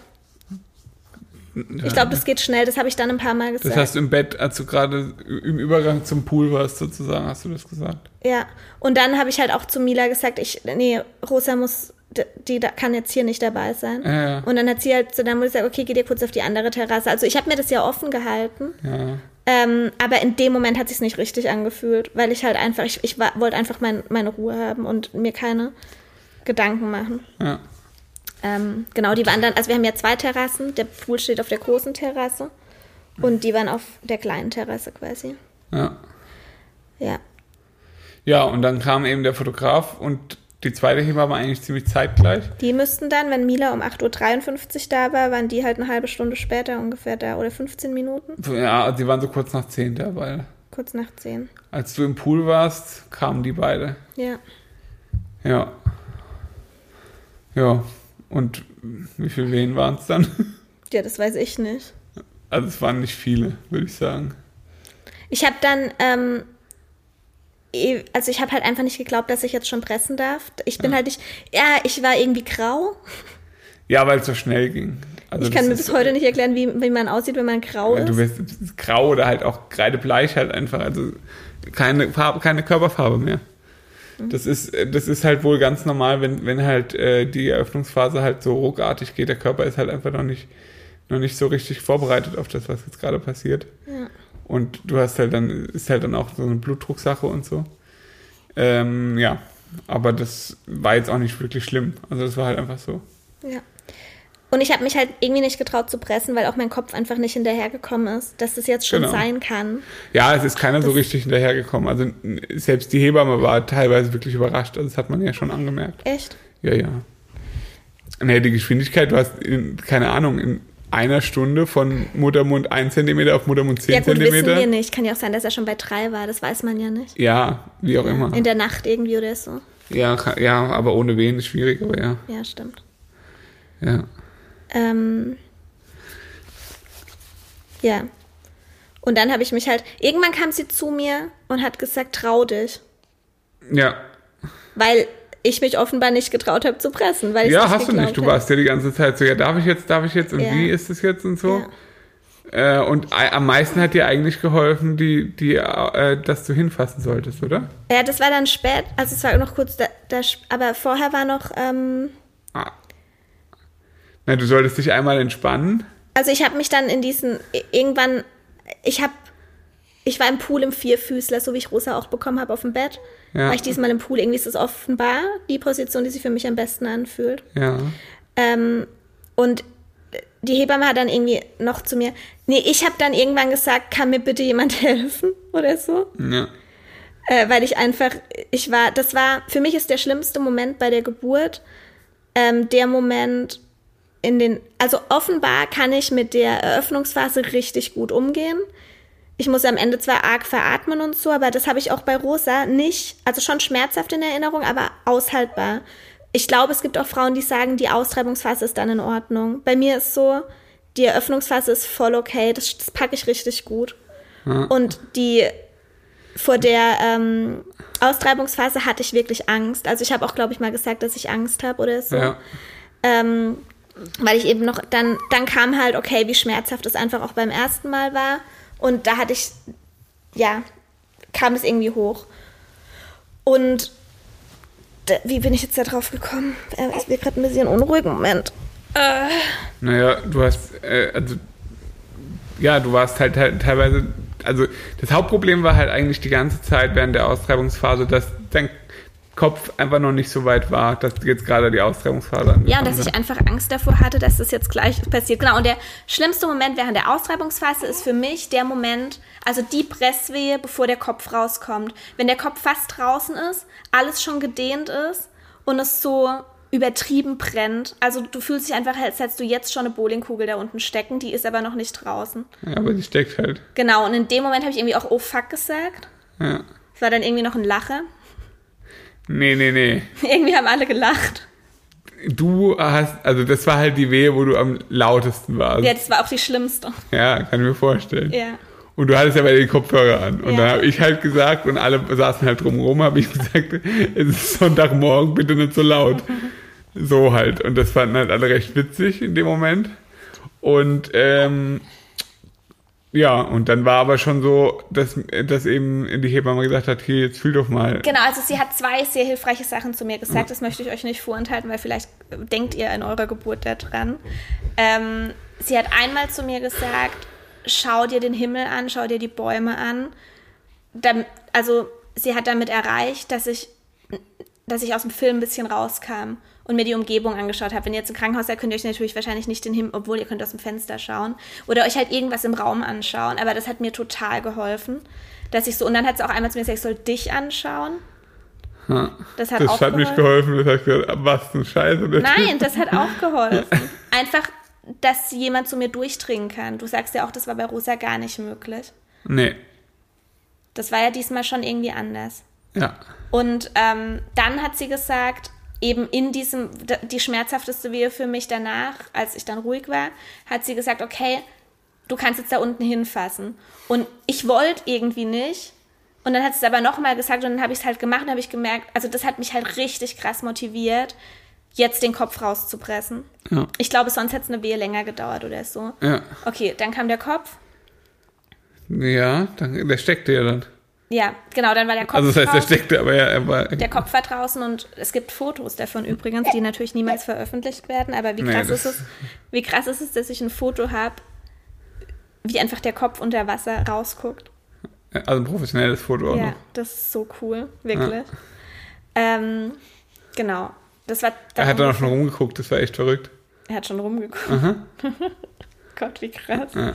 Speaker 1: Ich glaube, das geht schnell, das habe ich dann ein paar Mal
Speaker 2: Das
Speaker 1: gesagt.
Speaker 2: hast du im Bett, als du gerade im Übergang zum Pool warst, sozusagen, hast du das gesagt.
Speaker 1: Ja, und dann habe ich halt auch zu Mila gesagt, ich, nee, Rosa muss, die da, kann jetzt hier nicht dabei sein.
Speaker 2: Ja, ja.
Speaker 1: Und dann hat sie halt zu der Mutter gesagt, okay, geh dir kurz auf die andere Terrasse. Also ich habe mir das ja offen gehalten,
Speaker 2: Ja.
Speaker 1: ähm, aber in dem Moment hat sich nicht richtig angefühlt, weil ich halt einfach, ich, ich wollte einfach mein, meine Ruhe haben und mir keine Gedanken machen.
Speaker 2: ja.
Speaker 1: Ähm, genau, die waren dann, also wir haben ja zwei Terrassen, der Pool steht auf der großen Terrasse und die waren auf der kleinen Terrasse quasi.
Speaker 2: Ja.
Speaker 1: Ja.
Speaker 2: Ja, und dann kam eben der Fotograf und die zweite Hebamme eigentlich ziemlich zeitgleich.
Speaker 1: Die müssten dann, wenn Mila um 8.53 Uhr da war, waren die halt eine halbe Stunde später ungefähr da oder 15 Minuten,
Speaker 2: Ja, sie waren so kurz nach zehn da, weil
Speaker 1: kurz nach 10.
Speaker 2: als du im Pool warst, kamen die beide.
Speaker 1: Ja.
Speaker 2: Ja. Ja. Und wie viele Wehen waren es dann?
Speaker 1: Ja, das weiß ich nicht.
Speaker 2: Also es waren nicht viele, würde ich sagen.
Speaker 1: Ich habe dann, ähm, eh- also ich habe halt einfach nicht geglaubt, dass ich jetzt schon pressen darf. Ich bin halt nicht, ja, ich war irgendwie grau.
Speaker 2: Ja, weil es so schnell ging. Also
Speaker 1: ich kann mir bis heute nicht erklären, wie, wie man aussieht, wenn man grau
Speaker 2: Ja,
Speaker 1: ist.
Speaker 2: du wirst grau oder halt auch kreidebleich halt einfach, also keine Farbe, keine Körperfarbe mehr. Das ist, das ist halt wohl ganz normal, wenn, wenn halt äh, die Eröffnungsphase halt so ruckartig geht. Der Körper ist halt einfach noch nicht, noch nicht so richtig vorbereitet auf das, was jetzt gerade passiert.
Speaker 1: Ja.
Speaker 2: Und du hast halt dann, ist halt dann auch so eine Blutdrucksache und so. Ähm, ja, aber das war jetzt auch nicht wirklich schlimm. Also das war halt einfach so.
Speaker 1: Ja. Und ich habe mich halt irgendwie nicht getraut zu pressen, weil auch mein Kopf einfach nicht hinterhergekommen ist, dass das jetzt schon
Speaker 2: Genau.
Speaker 1: sein kann.
Speaker 2: Ja, es ist keiner so richtig hinterhergekommen. Also selbst die Hebamme war teilweise wirklich überrascht. Also das hat man ja schon angemerkt.
Speaker 1: Echt?
Speaker 2: Ja, ja. Naja, die Geschwindigkeit, du hast, in, keine Ahnung, in einer Stunde von Muttermund 1 cm auf Muttermund 10
Speaker 1: Ja gut, wissen wir
Speaker 2: cm.
Speaker 1: nicht. Kann ja auch sein, dass er schon bei drei war. Das weiß man ja nicht.
Speaker 2: Ja, wie auch immer.
Speaker 1: In der Nacht irgendwie oder so.
Speaker 2: Ja, ja, aber ohne Wehen ist schwierig, aber ja.
Speaker 1: Ja, stimmt.
Speaker 2: Ja.
Speaker 1: Ähm, ja. Und dann habe ich mich halt, irgendwann kam sie zu mir und hat gesagt, trau dich.
Speaker 2: Ja,
Speaker 1: Weil ich mich offenbar nicht getraut habe zu pressen. Weil
Speaker 2: ja hast du nicht. Du warst ja die ganze Zeit so, ja, darf ich jetzt, darf ich jetzt und
Speaker 1: Ja.
Speaker 2: wie ist es jetzt und so.
Speaker 1: Ja.
Speaker 2: Äh, und am meisten hat dir eigentlich geholfen, die, die, äh, dass du hinfassen solltest, oder?
Speaker 1: Ja, das war dann spät, also es war noch kurz, da, da, aber vorher war noch, ähm,
Speaker 2: Ah. Na, du solltest dich einmal entspannen.
Speaker 1: also ich habe mich dann in diesen, irgendwann, ich habe, ich war im Pool im Vierfüßler, so wie ich Rosa auch bekommen habe auf dem Bett.
Speaker 2: Ja.
Speaker 1: War ich diesmal im Pool, irgendwie ist das offenbar die Position, die sich für mich am besten anfühlt.
Speaker 2: Ja.
Speaker 1: Ähm, und die Hebamme hat dann irgendwie noch zu mir, nee, ich habe dann irgendwann gesagt, kann mir bitte jemand helfen oder so.
Speaker 2: Ja.
Speaker 1: Äh, weil ich einfach, ich war, das war, für mich ist der schlimmste Moment bei der Geburt, ähm, der Moment in den, also offenbar kann ich mit der Eröffnungsphase richtig gut umgehen. Ich muss am Ende zwar arg veratmen und so, aber das habe ich auch bei Rosa nicht, also schon schmerzhaft in Erinnerung, aber aushaltbar. Ich glaube, es gibt auch Frauen, die sagen, die Austreibungsphase ist dann in Ordnung. Bei mir ist so, die Eröffnungsphase ist voll okay, das, das packe ich richtig gut.
Speaker 2: Ja.
Speaker 1: Und die vor der ähm, Austreibungsphase hatte ich wirklich Angst. Also ich habe auch, glaube ich, mal gesagt, dass ich Angst habe oder so.
Speaker 2: Ja.
Speaker 1: Ähm, weil ich eben noch, dann, dann kam halt, okay, wie schmerzhaft es einfach auch beim ersten Mal war. Und da hatte ich, ja, kam es irgendwie hoch. Und wie bin ich jetzt da drauf gekommen? Äh, Ich bin gerade ein bisschen unruhig. Moment. Äh,
Speaker 2: Naja, du hast, äh, also, ja, du warst halt, halt teilweise, also das Hauptproblem war halt eigentlich die ganze Zeit während der Austreibungsphase, dass dein Kopf einfach noch nicht so weit war, dass jetzt gerade die Austreibungsphase
Speaker 1: Ja, und dass
Speaker 2: hat.
Speaker 1: ich einfach Angst davor hatte, dass das jetzt gleich passiert. Genau, und der schlimmste Moment während der Austreibungsphase ist für mich der Moment, also die Presswehe, bevor der Kopf rauskommt. Wenn der Kopf fast draußen ist, alles schon gedehnt ist und es so übertrieben brennt. Also du fühlst dich einfach, als hättest du jetzt schon eine Bowlingkugel da unten stecken, die ist aber noch nicht draußen.
Speaker 2: Ja, aber die steckt halt.
Speaker 1: Genau, und in dem Moment habe ich irgendwie auch oh fuck gesagt.
Speaker 2: Ja.
Speaker 1: Es war dann irgendwie noch ein Lacher.
Speaker 2: Nee, nee, nee.
Speaker 1: irgendwie haben alle gelacht.
Speaker 2: Du hast, also das war halt die Wehe, wo du am lautesten warst.
Speaker 1: Ja, das war auch die schlimmste.
Speaker 2: Ja, kann ich mir vorstellen.
Speaker 1: Ja.
Speaker 2: Und du hattest ja bei den Kopfhörer an. Und
Speaker 1: Ja.
Speaker 2: dann habe ich halt gesagt, und alle saßen halt drumherum, habe ich gesagt, es ist Sonntagmorgen, bitte nicht so laut. So halt. Und das fanden halt alle recht witzig in dem Moment. Und ähm, ja, und dann war aber schon so, dass, dass eben die Hebamme gesagt hat, hier, jetzt fühl doch mal.
Speaker 1: Genau, also sie hat zwei sehr hilfreiche Sachen zu mir gesagt. Das möchte ich euch nicht vorenthalten, weil vielleicht denkt ihr in eurer Geburt daran. Ähm, sie hat einmal zu mir gesagt, schau dir den Himmel an, schau dir die Bäume an. Also sie hat damit erreicht, dass ich, dass ich aus dem Film ein bisschen rauskam und mir die Umgebung angeschaut habe. Wenn ihr jetzt im Krankenhaus seid, könnt ihr euch natürlich wahrscheinlich nicht den Himmel, obwohl ihr könnt aus dem Fenster schauen oder euch halt irgendwas im Raum anschauen. Aber das hat mir total geholfen, dass ich so und dann hat sie auch einmal zu mir gesagt, ich soll dich anschauen. Das hat
Speaker 2: Das
Speaker 1: auch
Speaker 2: hat nicht geholfen. Das hat gesagt, was ein Scheiße.
Speaker 1: Nein, das hat auch geholfen. Einfach, dass jemand zu mir durchdringen kann. Du sagst ja auch, das war bei Rosa gar nicht möglich.
Speaker 2: Nee.
Speaker 1: Das war ja diesmal schon irgendwie anders.
Speaker 2: Ja.
Speaker 1: Und ähm, dann hat sie gesagt, eben in diesem, die schmerzhafteste Wehe für mich danach, als ich dann ruhig war, hat sie gesagt, okay, du kannst jetzt da unten hinfassen. Und ich wollte irgendwie nicht. Und dann hat sie es aber nochmal gesagt und dann habe ich es halt gemacht und habe ich gemerkt, also das hat mich halt richtig krass motiviert, jetzt den Kopf rauszupressen.
Speaker 2: Ja.
Speaker 1: Ich glaube, sonst hätte es eine Wehe länger gedauert oder so.
Speaker 2: Ja.
Speaker 1: Okay, dann kam der Kopf.
Speaker 2: Ja, dann, der steckte ja dann.
Speaker 1: Ja, genau, dann war der Kopf
Speaker 2: Also das heißt, der
Speaker 1: draußen.
Speaker 2: steckte, aber ja, er war.
Speaker 1: Der Kopf war draußen und es gibt Fotos davon übrigens, die natürlich niemals veröffentlicht werden. Aber wie
Speaker 2: Nee,
Speaker 1: krass
Speaker 2: das-
Speaker 1: ist es, wie krass ist es, dass ich ein Foto habe, wie einfach der Kopf unter Wasser rausguckt.
Speaker 2: Also ein professionelles Foto auch
Speaker 1: Ja,
Speaker 2: noch.
Speaker 1: das ist so cool, wirklich. Ähm, genau. Das war
Speaker 2: Er hat dann auch schon rumgeguckt, das war echt verrückt.
Speaker 1: Er hat schon rumgeguckt.
Speaker 2: Aha.
Speaker 1: Gott, wie krass.
Speaker 2: Ja.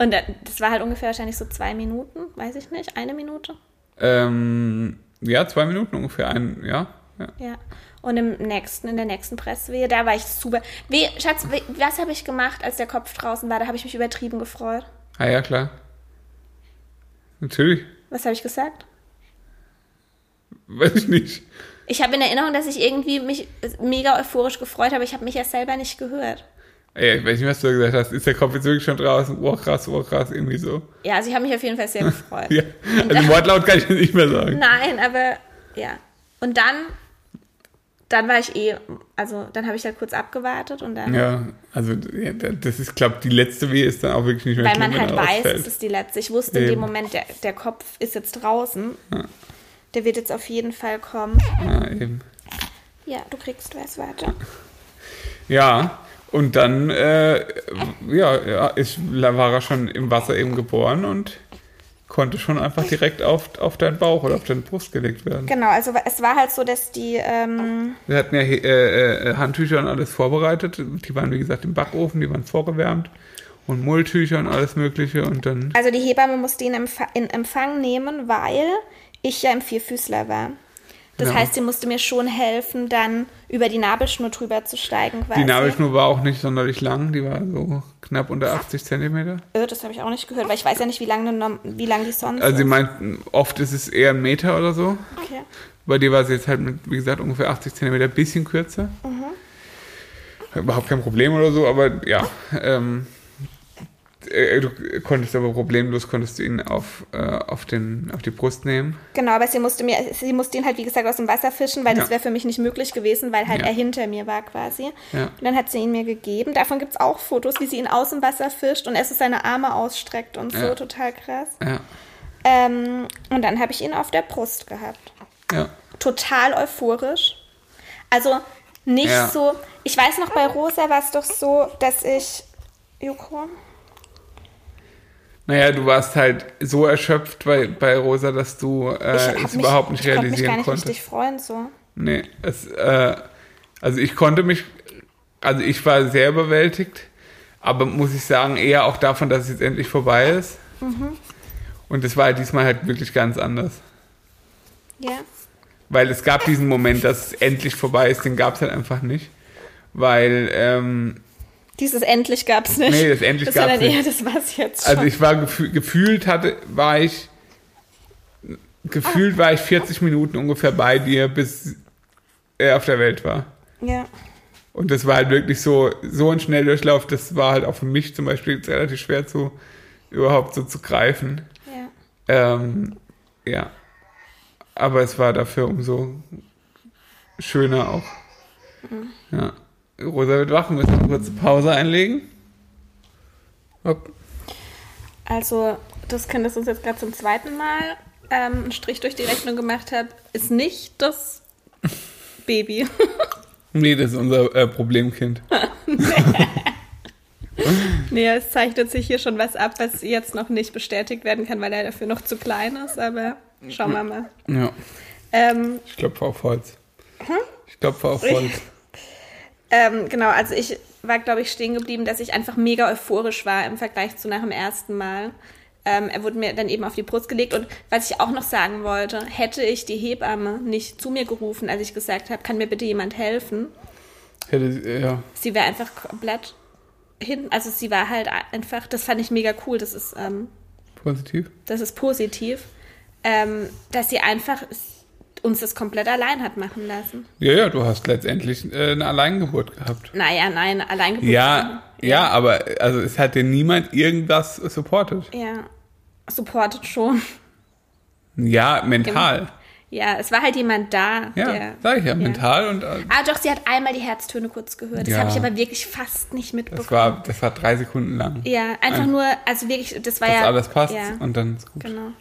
Speaker 1: Und da- das war halt ungefähr wahrscheinlich so zwei Minuten, weiß ich nicht, eine Minute.
Speaker 2: Ähm, ja, zwei Minuten ungefähr. Ein, ja. ja.
Speaker 1: Ja. Und im nächsten, in der nächsten Presswehe, da war ich super. Wie, Schatz, wie, was habe ich gemacht, als der Kopf draußen war? Da habe ich mich übertrieben gefreut.
Speaker 2: Ah ja, klar. Natürlich.
Speaker 1: Was habe ich gesagt?
Speaker 2: Weiß ich nicht.
Speaker 1: Ich habe in Erinnerung, dass ich irgendwie mich mega euphorisch gefreut habe. Ich habe mich ja selber nicht gehört.
Speaker 2: Ey, ich weiß nicht, was du gesagt hast. Ist der Kopf jetzt wirklich schon draußen? Oh, krass, oh, krass, irgendwie so.
Speaker 1: Ja, also ich habe mich auf jeden Fall sehr gefreut.
Speaker 2: Ja. Also Wortlaut kann ich nicht mehr sagen.
Speaker 1: Nein, aber ja. Und dann, dann war ich eh, also dann habe ich halt kurz abgewartet und dann,
Speaker 2: Ja, also ja, das ist, glaube die letzte Wehe ist dann auch wirklich nicht mehr
Speaker 1: weil
Speaker 2: schlimm,
Speaker 1: man halt weiß, es ist die letzte. Ich wusste in dem
Speaker 2: Eben.
Speaker 1: Moment, der, der Kopf ist jetzt draußen.
Speaker 2: Ja.
Speaker 1: Der wird jetzt auf jeden Fall kommen.
Speaker 2: Ja, eben.
Speaker 1: Ja, du kriegst was, warte.
Speaker 2: Ja, und dann, äh, ja, ja, ist, war er schon im Wasser eben geboren und konnte schon einfach direkt auf, auf deinen Bauch oder auf deine Brust gelegt werden.
Speaker 1: Genau, also es war halt so, dass die, ähm,
Speaker 2: Wir hatten ja äh, äh, Handtücher und alles vorbereitet. Die waren, wie gesagt, im Backofen, die waren vorgewärmt. Und Mulltücher und alles Mögliche. Und dann.
Speaker 1: also die Hebamme musste ihn in Empfang nehmen, weil ich ja im Vierfüßler war. Das
Speaker 2: Genau.
Speaker 1: heißt, sie musste mir schon helfen, dann über die Nabelschnur drüber zu steigen. Quasi.
Speaker 2: Die Nabelschnur war auch nicht sonderlich lang. Die war so knapp unter 80 Zentimeter.
Speaker 1: Äh, Das habe ich auch nicht gehört, weil ich weiß ja nicht, wie lang, eine wie lang die sonst
Speaker 2: Also sie
Speaker 1: ist.
Speaker 2: meinten, oft ist es eher ein Meter oder so.
Speaker 1: Okay.
Speaker 2: Bei dir war sie jetzt halt mit, wie gesagt, ungefähr 80 Zentimeter, ein bisschen kürzer. Überhaupt kein Problem oder so, aber ja. Ähm, äh, du konntest aber problemlos konntest du ihn auf, äh, auf, den, auf die Brust nehmen.
Speaker 1: Genau, aber sie musste mir, sie musste ihn halt, wie gesagt, aus dem Wasser fischen, weil das
Speaker 2: Ja.
Speaker 1: wäre für mich nicht möglich gewesen, weil halt
Speaker 2: Ja.
Speaker 1: er hinter mir war quasi.
Speaker 2: Ja.
Speaker 1: Und dann hat sie ihn mir gegeben. Davon gibt es auch Fotos, wie sie ihn aus dem Wasser fischt und er so seine Arme ausstreckt und so. Total krass. Ähm, und dann habe ich ihn auf der Brust gehabt. Total euphorisch. Also nicht so. Ich weiß noch, bei Rosa war es doch so, dass ich. Joko?
Speaker 2: Naja, du warst halt so erschöpft bei, bei Rosa, dass du äh, es
Speaker 1: mich,
Speaker 2: überhaupt nicht
Speaker 1: ich konnte mich
Speaker 2: realisieren
Speaker 1: gar nicht
Speaker 2: konntest.
Speaker 1: richtig freuen so.
Speaker 2: Nee, es, äh, also ich konnte mich, also ich war sehr überwältigt, aber muss ich sagen, eher auch davon, dass es jetzt endlich vorbei ist.
Speaker 1: Mhm.
Speaker 2: Und es war halt diesmal halt wirklich ganz anders.
Speaker 1: Ja.
Speaker 2: Weil es gab diesen Moment, dass es endlich vorbei ist, den gab es halt einfach nicht. Weil, ähm,
Speaker 1: Dieses endlich gab es nicht.
Speaker 2: Nee, das endlich
Speaker 1: das
Speaker 2: gab's
Speaker 1: dann
Speaker 2: nicht.
Speaker 1: eher, das war's jetzt schon.
Speaker 2: also ich war gefü gefühlt hatte, war ich, gefühlt war ich 40 Minuten ungefähr bei dir, bis er auf der Welt war.
Speaker 1: ja.
Speaker 2: Und das war halt wirklich so, so ein Schnelldurchlauf, das war halt auch für mich zum Beispiel jetzt relativ schwer zu, überhaupt so zu greifen.
Speaker 1: Ja.
Speaker 2: Ähm, ja. Aber es war dafür umso schöner auch. Ja. Rosa wird wach, wir müssen eine kurze Pause einlegen. Hopp.
Speaker 1: Also, das Kind, das uns jetzt gerade zum zweiten Mal ähm, einen Strich durch die Rechnung gemacht hat, ist nicht das Baby.
Speaker 2: Nee, das ist unser äh, Problemkind.
Speaker 1: nee, es zeichnet sich hier schon was ab, was jetzt noch nicht bestätigt werden kann, weil er dafür noch zu klein ist, aber schauen wir mal.
Speaker 2: Ja,
Speaker 1: Ähm,
Speaker 2: ich klopfe auf Holz. Ich klopfe auf Holz.
Speaker 1: Ähm, genau, also ich war, glaube ich, stehen geblieben, dass ich einfach mega euphorisch war im Vergleich zu nach dem ersten Mal. Ähm, er wurde mir dann eben auf die Brust gelegt. Und was ich auch noch sagen wollte, hätte ich die Hebamme nicht zu mir gerufen, als ich gesagt habe, kann mir bitte jemand helfen,
Speaker 2: Hätte, ja.
Speaker 1: sie wäre einfach komplett hin. Also sie war halt einfach, das fand ich mega cool, das ist, ähm,
Speaker 2: Positiv.
Speaker 1: das ist positiv, ähm, dass sie einfach uns das komplett allein hat machen lassen.
Speaker 2: Ja, ja, du hast letztendlich äh, eine Alleingeburt gehabt.
Speaker 1: Naja, nein, allein
Speaker 2: Ja, ja, aber also es hat dir niemand irgendwas supportet.
Speaker 1: Ja, supportet schon.
Speaker 2: Ja, mental.
Speaker 1: Ja, es war halt jemand da.
Speaker 2: Ja,
Speaker 1: der,
Speaker 2: sag ich ja, mental und äh,
Speaker 1: Ah, doch, sie hat einmal die Herztöne kurz gehört. Das
Speaker 2: Ja.
Speaker 1: habe ich aber wirklich fast nicht mitbekommen.
Speaker 2: das war, das war drei Sekunden lang.
Speaker 1: ja, einfach
Speaker 2: Ein-
Speaker 1: nur, also wirklich, das war
Speaker 2: Dass
Speaker 1: ja.
Speaker 2: alles passt
Speaker 1: Ja,
Speaker 2: und dann ist gut.
Speaker 1: genau.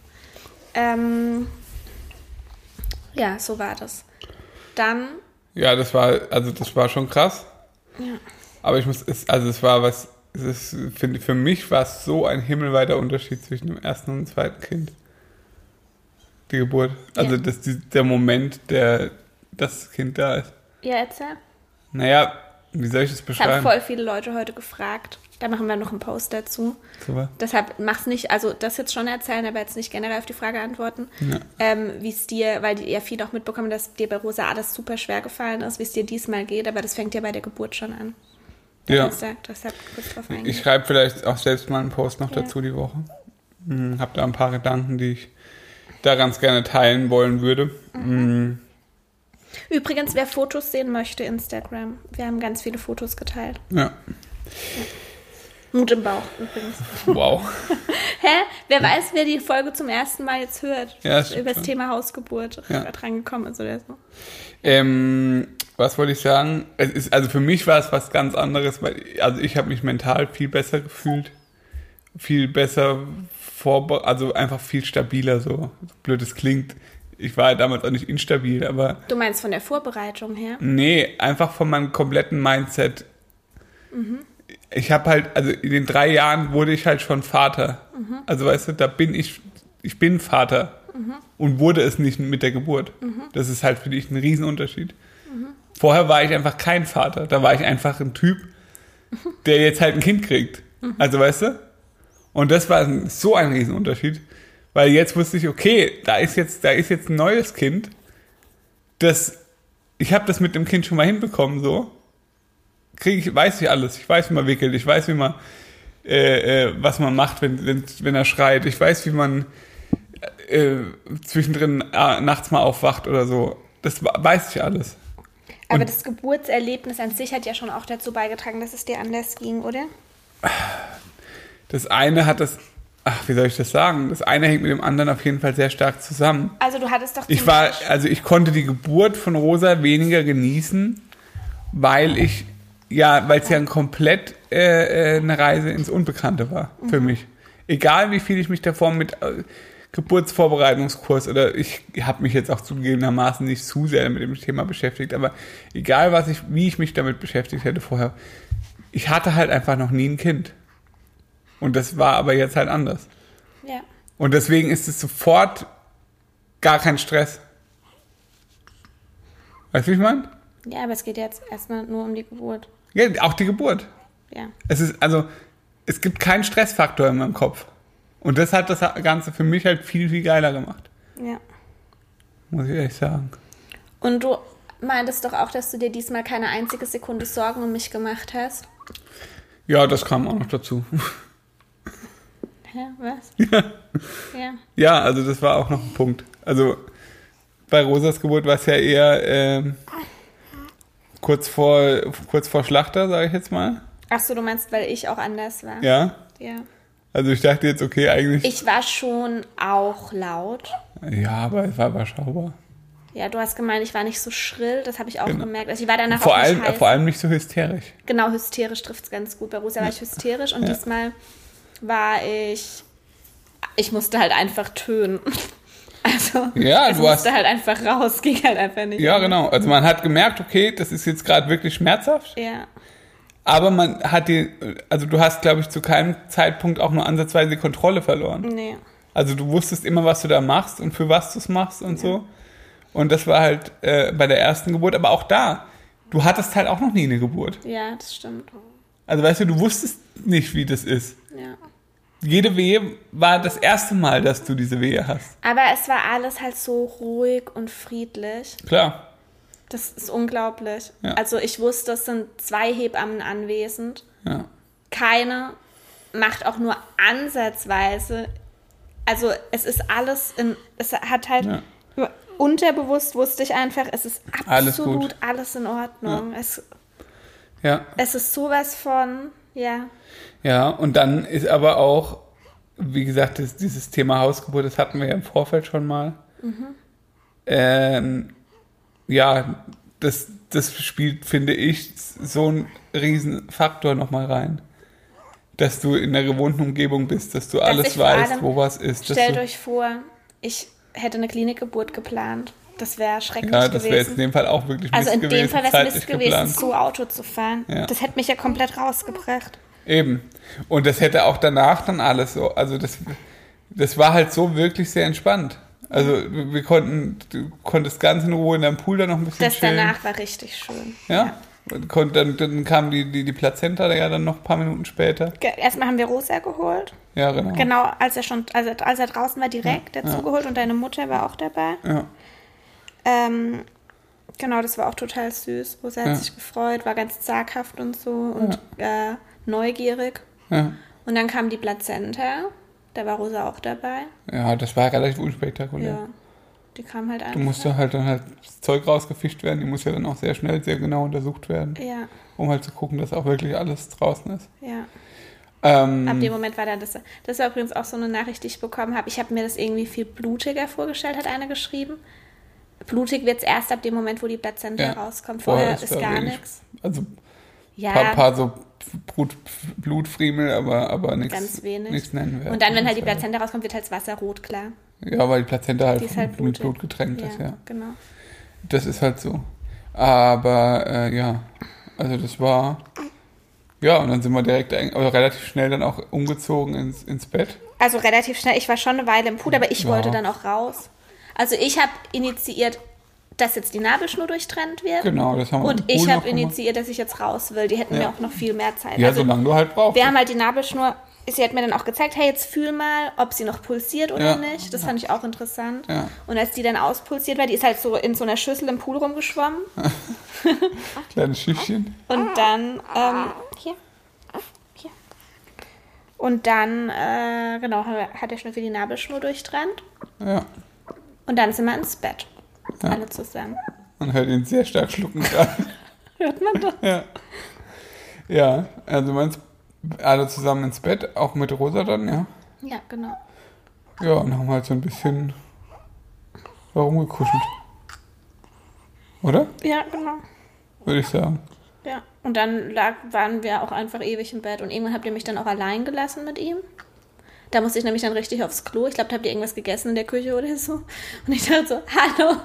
Speaker 1: Ähm, ja, so war das. Dann,
Speaker 2: Ja, das war, also das war schon krass.
Speaker 1: Ja.
Speaker 2: Aber ich muss, es, also es war was, es ist, finde, für mich war es so ein himmelweiter Unterschied zwischen dem ersten und dem zweiten Kind. Die Geburt. Also
Speaker 1: Ja.
Speaker 2: das, die, der Moment, der das Kind da ist.
Speaker 1: ja, erzähl.
Speaker 2: Naja, wie soll ich das
Speaker 1: Das haben
Speaker 2: beschreiben?
Speaker 1: voll viele Leute heute gefragt. Da machen wir noch einen Post dazu.
Speaker 2: Super.
Speaker 1: Deshalb mach's nicht, also das jetzt schon erzählen, aber jetzt nicht generell auf die Frage antworten.
Speaker 2: Ja.
Speaker 1: Ähm, wie es dir, weil die ja viel auch mitbekommen, dass dir bei Rosa alles super schwer gefallen ist, wie es dir diesmal geht, aber das fängt ja bei der Geburt schon an. Da
Speaker 2: Ja.
Speaker 1: kannst du deshalb kurz drauf eingehen.
Speaker 2: Ich schreibe vielleicht auch selbst mal einen Post noch
Speaker 1: Ja.
Speaker 2: dazu die Woche. Hm, hab da ein paar Gedanken, die ich da ganz gerne teilen wollen würde. Hm,
Speaker 1: Übrigens, wer Fotos sehen möchte, Instagram. Wir haben ganz viele Fotos geteilt.
Speaker 2: ja.
Speaker 1: Mut im Bauch übrigens.
Speaker 2: Wow.
Speaker 1: Hä? Wer weiß, wer die Folge zum ersten Mal jetzt hört?
Speaker 2: Ja, stimmt
Speaker 1: Über das. Thema Hausgeburt
Speaker 2: Ja.
Speaker 1: dran gekommen ist oder so.
Speaker 2: Ähm, was wollte ich sagen? Es ist, also für mich war es was ganz anderes, weil also ich habe mich mental viel besser gefühlt, viel besser vorbe also einfach viel stabiler so. so blöd es klingt. Ich war damals auch nicht instabil, aber
Speaker 1: Du meinst von der Vorbereitung her?
Speaker 2: nee, einfach von meinem kompletten Mindset. Ich habe halt, also in den drei Jahren wurde ich halt schon Vater. Also weißt du, da bin ich ich bin Vater und wurde es nicht mit der Geburt. Das ist halt für dich ein Riesenunterschied. Vorher war ich einfach kein Vater. Da war ich einfach ein Typ, der jetzt halt ein Kind kriegt. Also weißt du? Und das war so ein Riesenunterschied. Weil jetzt wusste ich, okay, da ist jetzt, da ist jetzt ein neues Kind. Das, ich habe das mit dem Kind schon mal hinbekommen, so. Krieg ich, weiß ich alles. Ich weiß, wie man wickelt. Ich weiß, wie man, äh, äh, was man macht, wenn, wenn, wenn er schreit. Ich weiß, wie man äh, zwischendrin äh, nachts mal aufwacht oder so. Das weiß ich alles.
Speaker 1: Aber
Speaker 2: Und-
Speaker 1: das Geburtserlebnis an sich hat ja schon auch dazu beigetragen, dass es dir anders ging, oder?
Speaker 2: Das eine hat das, ach, wie soll ich das sagen? Das eine hängt mit dem anderen auf jeden Fall sehr stark zusammen.
Speaker 1: Also du hattest doch
Speaker 2: Ich war, also ich konnte die Geburt von Rosa weniger genießen, weil ich, ja, weil es ja ein komplett äh, äh, eine Reise ins Unbekannte war für mich. Egal wie viel ich mich davor mit äh, Geburtsvorbereitungskurs oder ich habe mich jetzt auch zugegebenermaßen nicht zu sehr mit dem Thema beschäftigt, aber egal was ich, wie ich mich damit beschäftigt hätte vorher, ich hatte halt einfach noch nie ein Kind. Und das war aber jetzt halt anders.
Speaker 1: ja.
Speaker 2: Und deswegen ist es sofort gar kein Stress. Weißt du, wie ich meine?
Speaker 1: ja, aber es geht jetzt erstmal nur um die Geburt.
Speaker 2: Ja, auch die Geburt.
Speaker 1: Ja.
Speaker 2: Es ist, also, es gibt keinen Stressfaktor in meinem Kopf. Und das hat das Ganze für mich halt viel, viel geiler gemacht.
Speaker 1: Ja.
Speaker 2: Muss ich ehrlich sagen.
Speaker 1: Und du meintest doch auch, dass du dir diesmal keine einzige Sekunde Sorgen um mich gemacht hast.
Speaker 2: Ja, das kam auch noch dazu.
Speaker 1: Hä, was? Ja.
Speaker 2: Ja, also das war auch noch ein Punkt. Also bei Rosas Geburt war es ja eher ähm, kurz vor kurz vor Schlachter, sage ich jetzt mal.
Speaker 1: Ach so, du meinst, weil ich auch anders war?
Speaker 2: Ja.
Speaker 1: Ja.
Speaker 2: Also ich dachte jetzt, okay, eigentlich.
Speaker 1: Ich war schon auch laut.
Speaker 2: ja, aber es war überschaubar.
Speaker 1: Ja, du hast gemeint, ich war nicht so schrill. Das habe ich auch
Speaker 2: Genau.
Speaker 1: gemerkt. Also ich war danach
Speaker 2: Vor
Speaker 1: auch
Speaker 2: allem, vor allem nicht so hysterisch.
Speaker 1: Genau, hysterisch trifft es ganz gut. Bei Rosa war ich hysterisch und
Speaker 2: Ja.
Speaker 1: diesmal war ich. Ich musste halt einfach tönen. Also,
Speaker 2: Ja,
Speaker 1: es
Speaker 2: du
Speaker 1: musste
Speaker 2: hast-
Speaker 1: halt einfach raus, ging halt einfach nicht.
Speaker 2: Ja, genau. Also man hat gemerkt, okay, das ist jetzt gerade wirklich schmerzhaft,
Speaker 1: Ja,
Speaker 2: aber man hat die, also du hast, glaube ich, zu keinem Zeitpunkt auch nur ansatzweise die Kontrolle verloren.
Speaker 1: nee.
Speaker 2: Also du wusstest immer, was du da machst und für was du es machst und so. Und das war halt äh, bei der ersten Geburt, aber auch da, du hattest halt auch noch nie eine Geburt.
Speaker 1: Ja, das stimmt.
Speaker 2: Also weißt du, du wusstest nicht, wie das ist.
Speaker 1: Ja.
Speaker 2: Jede Wehe war das erste Mal, dass du diese Wehe hast.
Speaker 1: Aber es war alles halt so ruhig und friedlich.
Speaker 2: Klar.
Speaker 1: Das ist unglaublich.
Speaker 2: Ja.
Speaker 1: Also ich wusste, es sind zwei Hebammen anwesend.
Speaker 2: Ja.
Speaker 1: Keine macht auch nur ansatzweise. Also es ist alles in. Es hat halt.
Speaker 2: Ja.
Speaker 1: Unterbewusst wusste ich einfach, es ist
Speaker 2: Alles
Speaker 1: absolut
Speaker 2: gut.
Speaker 1: alles, in Ordnung. Es,
Speaker 2: Ja.
Speaker 1: es ist sowas von, ja,
Speaker 2: Ja, und dann ist aber auch, wie gesagt, das, dieses Thema Hausgeburt, das hatten wir ja im Vorfeld schon mal. Ähm, ja, das, das spielt, finde ich, so einen riesen Faktor nochmal rein. Dass du in der gewohnten Umgebung bist, dass du
Speaker 1: ich
Speaker 2: alles weißt, wo was ist. dass
Speaker 1: Stellt euch vor, ich hätte eine Klinikgeburt geplant. Das wäre schrecklich
Speaker 2: ja, das wäre jetzt in
Speaker 1: gewesen.
Speaker 2: dem Fall auch wirklich
Speaker 1: Also
Speaker 2: Mist
Speaker 1: in
Speaker 2: gewesen,
Speaker 1: dem Fall wäre es Mist gewesen,
Speaker 2: geplant.
Speaker 1: so Auto zu fahren.
Speaker 2: Ja.
Speaker 1: Das hätte mich ja komplett rausgebracht.
Speaker 2: Eben. Und das hätte auch danach dann alles so, also das, das war halt so wirklich sehr entspannt. Also wir konnten, du konntest ganz in Ruhe in deinem Pool dann noch ein bisschen
Speaker 1: Das
Speaker 2: chillen.
Speaker 1: danach war richtig schön.
Speaker 2: Ja. Und konnt- Dann, dann kam die, die, die Plazenta ja dann noch ein paar Minuten später.
Speaker 1: Erstmal haben wir Rosa geholt.
Speaker 2: Ja, genau.
Speaker 1: Genau, als er schon, als er, als er draußen war, direkt dazu geholt und deine Mutter war auch dabei.
Speaker 2: Ja.
Speaker 1: Ähm, genau, das war auch total süß. Rosa hat
Speaker 2: Ja.
Speaker 1: sich gefreut, war ganz zaghaft und so und äh, neugierig.
Speaker 2: Ja.
Speaker 1: Und dann kam die Plazenta. Da war Rosa auch dabei.
Speaker 2: ja, das war relativ unspektakulär.
Speaker 1: Ja. Die kam halt
Speaker 2: Du
Speaker 1: einfach.
Speaker 2: musste halt dann halt das Zeug rausgefischt werden. Die muss ja dann auch sehr schnell, sehr genau untersucht werden,
Speaker 1: Ja,
Speaker 2: um halt zu gucken, dass auch wirklich alles draußen ist.
Speaker 1: ja.
Speaker 2: Ähm,
Speaker 1: Ab dem Moment war dann das. Das war übrigens auch so eine Nachricht, die ich bekommen habe. Ich habe mir das irgendwie viel blutiger vorgestellt, hat einer geschrieben. Blutig wird es erst ab dem Moment, wo die Plazenta
Speaker 2: Ja.
Speaker 1: rauskommt.
Speaker 2: Vorher
Speaker 1: Vorher
Speaker 2: ist
Speaker 1: ist gar nichts.
Speaker 2: also
Speaker 1: Ja,
Speaker 2: paar, paar so Blut, Blutfriemel, aber, aber nichts.
Speaker 1: ganz wenig.
Speaker 2: Nichts nennenwertes.
Speaker 1: Und dann, wenn halt die Plazenta rauskommt, wird halt das Wasser rot, klar.
Speaker 2: Ja, weil die Plazenta halt,
Speaker 1: Die halt
Speaker 2: mit. Blut getränkt ist, ja.
Speaker 1: genau.
Speaker 2: Das ist halt so. Aber äh, ja, also das war. Ja, und dann sind wir direkt, aber relativ schnell dann auch umgezogen ins, ins Bett.
Speaker 1: also relativ schnell. Ich war schon eine Weile im Pool, aber ich
Speaker 2: Ja.
Speaker 1: wollte dann auch raus. Also ich habe initiiert, dass jetzt die Nabelschnur durchtrennt wird.
Speaker 2: Genau, das haben wir
Speaker 1: Und ich habe initiiert, dass ich jetzt raus will. Die hätten
Speaker 2: Ja.
Speaker 1: mir auch noch viel mehr Zeit.
Speaker 2: Ja,
Speaker 1: also,
Speaker 2: solange du halt brauchst.
Speaker 1: wir haben halt die Nabelschnur, sie hat mir dann auch gezeigt, hey, jetzt fühl mal, ob sie noch pulsiert oder
Speaker 2: Ja.
Speaker 1: nicht. Das fand ich auch interessant.
Speaker 2: Ja.
Speaker 1: Und als die dann auspulsiert war, die ist halt so in so einer Schüssel im Pool rumgeschwommen.
Speaker 2: Kleines Schiffchen.
Speaker 1: Und dann, ähm, hier, hier. Und dann, äh, genau, hat der Schnüffel die Nabelschnur durchtrennt.
Speaker 2: Ja.
Speaker 1: Und dann sind wir ins Bett.
Speaker 2: Ja.
Speaker 1: Alle zusammen.
Speaker 2: Man hört ihn sehr stark schlucken gerade.
Speaker 1: Hört man das?
Speaker 2: ja. Ja, also meinst alle zusammen ins Bett, auch mit Rosa dann, ja?
Speaker 1: Ja, genau.
Speaker 2: Ja, und haben halt so ein bisschen herumgekuschelt. Oder?
Speaker 1: Ja, genau.
Speaker 2: Würde ich sagen.
Speaker 1: Ja. Und dann lag, waren wir auch einfach ewig im Bett. Und irgendwann habt ihr mich dann auch allein gelassen mit ihm. Da musste ich nämlich dann richtig aufs Klo. Ich glaube, da habt ihr irgendwas gegessen in der Küche oder so. Und ich dachte so, hallo,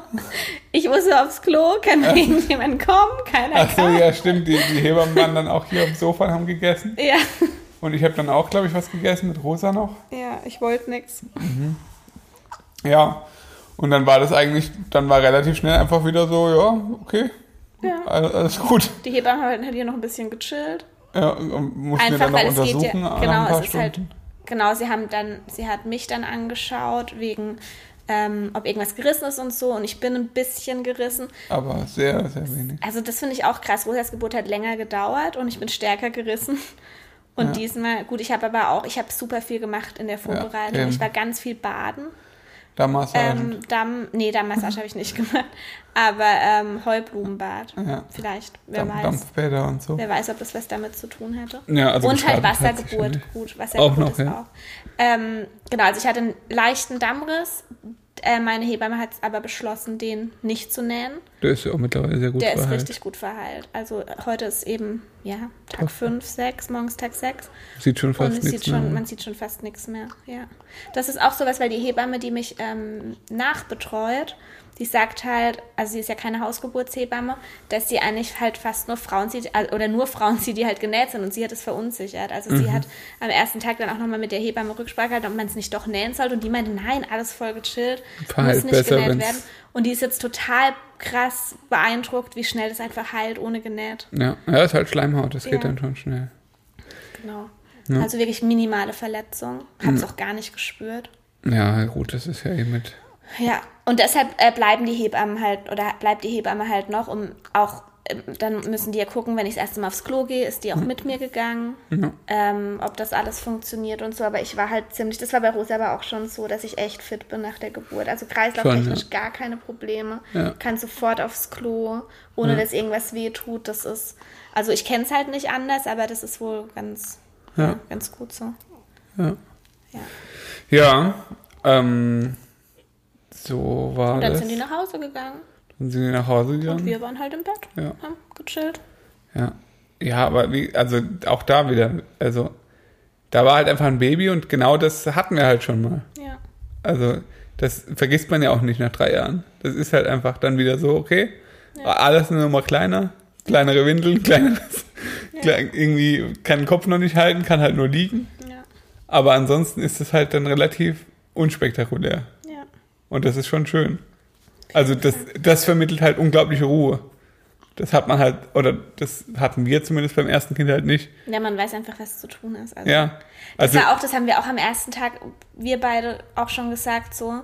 Speaker 1: ich muss aufs Klo, kann mal irgendjemand kommen? Keiner
Speaker 2: Ach so,
Speaker 1: kam.
Speaker 2: ja, stimmt. Die, die Hebammen waren dann auch hier auf dem Sofa und haben gegessen.
Speaker 1: Ja.
Speaker 2: Und ich habe dann auch, glaube ich, was gegessen mit Rosa noch.
Speaker 1: Ja, ich wollte nichts.
Speaker 2: Ja. Und dann war das eigentlich, dann war relativ schnell einfach wieder so, ja, okay,
Speaker 1: Ja.
Speaker 2: alles, alles gut.
Speaker 1: Die Hebamme hat hier noch ein bisschen gechillt.
Speaker 2: Ja, und mussten wir
Speaker 1: Einfach
Speaker 2: dann noch
Speaker 1: weil es geht ja,
Speaker 2: untersuchen ein
Speaker 1: genau, es ist halt,
Speaker 2: Stunden.
Speaker 1: Genau, sie haben dann, sie hat mich dann angeschaut wegen, ähm, ob irgendwas gerissen ist und so und ich bin ein bisschen gerissen.
Speaker 2: Aber sehr, sehr wenig.
Speaker 1: Also das finde ich auch krass. Rosas Geburt hat länger gedauert und ich bin stärker gerissen. Und
Speaker 2: Ja.
Speaker 1: diesmal, gut, ich habe aber auch, ich habe super viel gemacht in der Vorbereitung.
Speaker 2: eben.
Speaker 1: ich war ganz viel baden.
Speaker 2: Dammassage.
Speaker 1: Ähm, Damm, nee, Dammmassage habe ich nicht gemacht. Aber ähm, Heublumenbad.
Speaker 2: Ja.
Speaker 1: Vielleicht, wer
Speaker 2: Dampf,
Speaker 1: weiß.
Speaker 2: Dampfbäder und so.
Speaker 1: Wer weiß, ob das was damit zu tun hätte.
Speaker 2: Ja, also
Speaker 1: und halt Wassergeburt. Gut, Wassergeburt
Speaker 2: Auch noch,
Speaker 1: ist
Speaker 2: ja.
Speaker 1: auch. Ähm, genau, also ich hatte einen leichten Dammriss. Äh, meine Hebamme hat aber beschlossen, den nicht zu nähen.
Speaker 2: Der ist ja auch mittlerweile sehr gut
Speaker 1: Der ist
Speaker 2: verheilt.
Speaker 1: richtig gut verheilt. Also äh, heute ist eben, ja, Tag
Speaker 2: Top.
Speaker 1: 5, 6, morgens Tag 6.
Speaker 2: Sieht schon fast nichts
Speaker 1: sieht schon,
Speaker 2: mehr.
Speaker 1: man sieht schon fast nichts mehr. Ja. Das ist auch sowas, weil die Hebamme, die mich ähm, nachbetreut, die sagt halt, also sie ist ja keine Hausgeburtshebamme, dass sie eigentlich halt fast nur Frauen sieht, äh, oder nur Frauen sieht, die halt genäht sind und sie hat es verunsichert. Also
Speaker 2: Mhm.
Speaker 1: sie hat am ersten Tag dann auch nochmal mit der Hebamme Rücksprache gehalten, ob man es nicht doch nähen sollte und die meinte, nein, alles voll gechillt,
Speaker 2: Verheilt
Speaker 1: muss nicht
Speaker 2: besser,
Speaker 1: genäht werden. Und die ist jetzt total krass beeindruckt, wie schnell das einfach heilt, ohne genäht.
Speaker 2: Ja, ja, ist halt Schleimhaut, das
Speaker 1: Ja.
Speaker 2: geht dann schon schnell.
Speaker 1: Genau. Also wirklich minimale Verletzung. Hab's auch gar nicht gespürt.
Speaker 2: Ja, gut, das ist ja eh mit.
Speaker 1: Ja, und deshalb äh, bleiben die Hebammen halt, oder bleibt die Hebamme halt noch, um auch, ähm, dann müssen die ja gucken, wenn ich das erste Mal aufs Klo gehe, ist die auch mit mir gegangen,
Speaker 2: Ja.
Speaker 1: ähm, ob das alles funktioniert und so. Aber ich war halt ziemlich, das war bei Rosa aber auch schon so, dass ich echt fit bin nach der Geburt. Also kreislauftechnisch
Speaker 2: Schon,
Speaker 1: gar keine Probleme.
Speaker 2: Ja.
Speaker 1: Kann sofort aufs Klo, ohne
Speaker 2: Ja.
Speaker 1: dass irgendwas weh tut. Das ist, also ich kenne es halt nicht anders, aber das ist wohl ganz,
Speaker 2: Ja.
Speaker 1: ja, ganz gut so.
Speaker 2: Ja.
Speaker 1: Ja.
Speaker 2: Ja, ähm, so war
Speaker 1: Und dann
Speaker 2: das.
Speaker 1: sind die nach Hause gegangen
Speaker 2: Dann sind die nach Hause gegangen.
Speaker 1: und wir waren halt im Bett,
Speaker 2: Ja.
Speaker 1: haben gechillt.
Speaker 2: Ja. Ja, aber wie, also auch da wieder, also da war halt einfach ein Baby und genau das hatten wir halt schon mal.
Speaker 1: Ja.
Speaker 2: Also das vergisst man ja auch nicht nach drei Jahren. Das ist halt einfach dann wieder so, okay, alles nur mal kleiner, kleinere Windeln, kleineres, klein, irgendwie kann den Kopf noch nicht halten, kann halt nur liegen.
Speaker 1: Ja.
Speaker 2: Aber ansonsten ist es halt dann relativ unspektakulär.
Speaker 1: Ja.
Speaker 2: Und das ist schon schön. Also das, das vermittelt halt unglaubliche Ruhe. Das hat man halt, oder das hatten wir zumindest beim ersten Kind halt nicht.
Speaker 1: Ja, man weiß einfach, was zu tun ist. Also,
Speaker 2: Ja.
Speaker 1: das
Speaker 2: Also,
Speaker 1: war auch, das haben wir auch am ersten Tag, wir beide auch schon gesagt, so,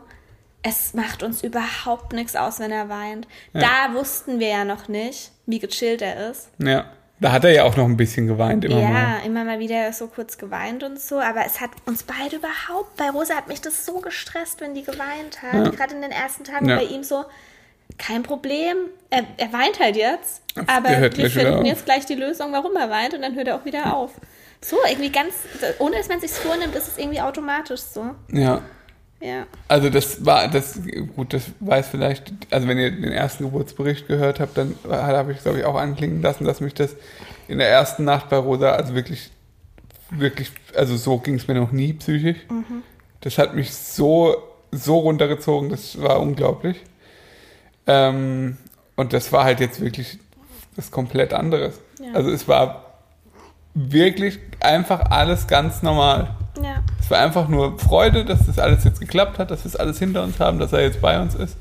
Speaker 1: es macht uns überhaupt nichts aus, wenn er weint. Da wussten wir ja noch nicht, wie gechillt er ist.
Speaker 2: ja. Da hat er ja auch noch ein bisschen geweint immer
Speaker 1: ja,
Speaker 2: mal.
Speaker 1: immer mal wieder so kurz geweint und so, aber es hat uns beide überhaupt, bei Rosa hat mich das so gestresst, wenn die geweint hat.
Speaker 2: Ja.
Speaker 1: Gerade in den ersten Tagen
Speaker 2: Ja.
Speaker 1: bei ihm so, kein Problem, er, er weint halt jetzt, aber wir finden jetzt gleich die Lösung, warum er weint und dann hört er auch wieder auf. So, irgendwie ganz, ohne dass man sich vornimmt, ist es irgendwie automatisch so.
Speaker 2: Ja.
Speaker 1: Ja.
Speaker 2: Also das war, das, gut, das weiß vielleicht, also wenn ihr den ersten Geburtsbericht gehört habt, dann habe ich, glaube ich, auch anklingen lassen, dass mich das in der ersten Nacht bei Rosa, also wirklich, wirklich, also so ging es mir noch nie psychisch. Das hat mich so, so runtergezogen, das war unglaublich. Ähm, und das war halt jetzt wirklich was komplett anderes.
Speaker 1: Ja.
Speaker 2: Also es war wirklich einfach alles ganz normal.
Speaker 1: Ja.
Speaker 2: Es war einfach nur Freude, dass das alles jetzt geklappt hat, dass wir es alles hinter uns haben, dass er jetzt bei uns ist.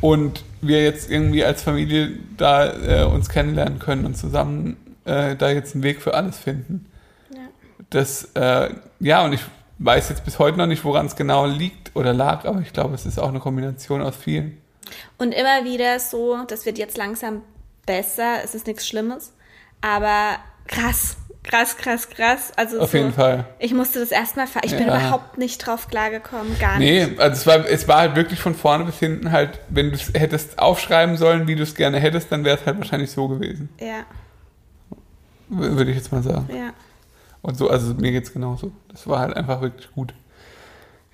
Speaker 2: Und wir jetzt irgendwie als Familie da äh, uns kennenlernen können und zusammen äh, da jetzt einen Weg für alles finden.
Speaker 1: Ja.
Speaker 2: Das, äh, ja, und ich weiß jetzt bis heute noch nicht, woran es genau liegt oder lag, aber ich glaube, es ist auch eine Kombination aus vielen.
Speaker 1: Und immer wieder so, das wird jetzt langsam besser, es ist nichts Schlimmes, aber krass, krass, krass, krass. Also
Speaker 2: Auf
Speaker 1: so,
Speaker 2: jeden Fall.
Speaker 1: Ich musste das erstmal, ver- ich bin
Speaker 2: Ja.
Speaker 1: überhaupt nicht drauf klargekommen, gar
Speaker 2: Nee,
Speaker 1: nicht.
Speaker 2: also es war, es war halt wirklich von vorne bis hinten halt, wenn du es hättest aufschreiben sollen, wie du es gerne hättest, dann wäre es halt wahrscheinlich so gewesen.
Speaker 1: Ja,
Speaker 2: Würde ich jetzt mal sagen.
Speaker 1: ja.
Speaker 2: Und so, also mir geht's genauso. Das war halt einfach wirklich gut.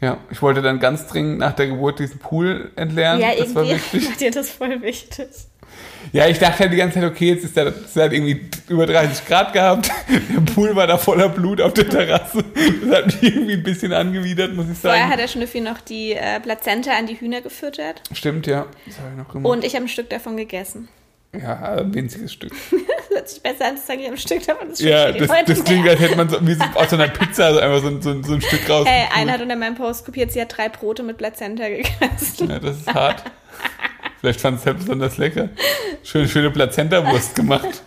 Speaker 2: Ja, ich wollte dann ganz dringend nach der Geburt diesen Pool entleeren.
Speaker 1: Ja,
Speaker 2: das war
Speaker 1: irgendwie
Speaker 2: wirklich.
Speaker 1: war dir das voll wichtig.
Speaker 2: Ja, ich dachte halt die ganze Zeit, okay, jetzt ist es hat irgendwie über 30 Grad gehabt. Der Pool war da voller Blut auf der Terrasse. Das hat mich irgendwie ein bisschen angewidert, muss ich
Speaker 1: Vorher
Speaker 2: sagen.
Speaker 1: hat der Schnüffi noch die äh, Plazenta an die Hühner gefüttert
Speaker 2: Stimmt, ja. Das habe ich noch gemacht.
Speaker 1: und ich habe ein Stück davon gegessen.
Speaker 2: ja, ein winziges Stück.
Speaker 1: Das hört sich besser an zu sagen, ich habe ein Stück davon. Das
Speaker 2: Ja, das, das klingt, als hätte man so, wie so, aus so einer Pizza so einfach so, ein- so, so ein Stück raus.
Speaker 1: Hey, einer hat unter meinem Post kopiert, sie hat drei Brote mit Plazenta gegessen.
Speaker 2: Ja, das ist hart. Vielleicht fand es ja besonders lecker. Schöne, schöne Plazenta-Wurst gemacht.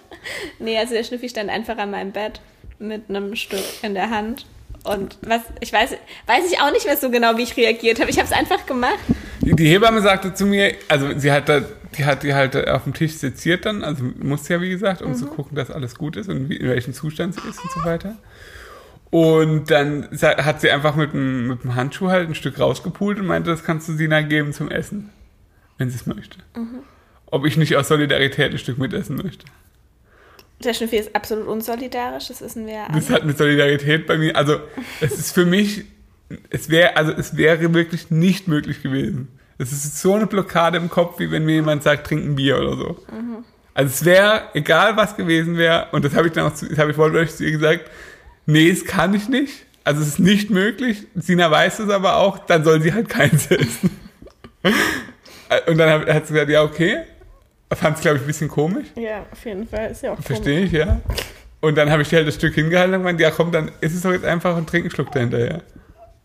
Speaker 1: Nee, also der Schnüffi stand einfach an meinem Bett mit einem Stück in der Hand. Und was, ich weiß, weiß ich auch nicht mehr so genau, wie ich reagiert habe. Ich habe es einfach gemacht.
Speaker 2: Die, die Hebamme sagte zu mir, also sie hat da, die hat die halt auf dem Tisch seziert dann, also musste ja wie gesagt, um zu gucken, dass alles gut ist und wie, in welchem Zustand sie ist und so weiter. Und dann hat sie einfach mit dem, mit dem Handschuh halt ein Stück rausgepult und meinte, das kannst du Sina geben zum Essen, wenn sie es möchte. Ob ich nicht aus Solidarität ein Stück mitessen möchte.
Speaker 1: Der Schnüffi ist absolut unsolidarisch, das wissen wir ja
Speaker 2: Das hat mit Solidarität bei mir, also es ist für mich, es wäre, also es wäre wirklich nicht möglich gewesen. Es ist so eine Blockade im Kopf, wie wenn mir jemand sagt, trink ein Bier oder so. Also es wäre, egal was gewesen wäre, und das habe ich dann auch zu, das habe ich wortwörtlich zu ihr gesagt, nee, es kann ich nicht. Also es ist nicht möglich. Sina weiß es aber auch, dann soll sie halt keins essen. Und dann hat, sie gesagt, ja, okay. Fand es, glaube ich, ein bisschen komisch.
Speaker 1: Ja, auf jeden Fall. Ist ja auch
Speaker 2: Verstehe ich, ja. Und dann habe ich dir halt das Stück hingehalten und gemeint, ja komm, dann ist es doch jetzt einfach und trink einen Schluck dahinterher.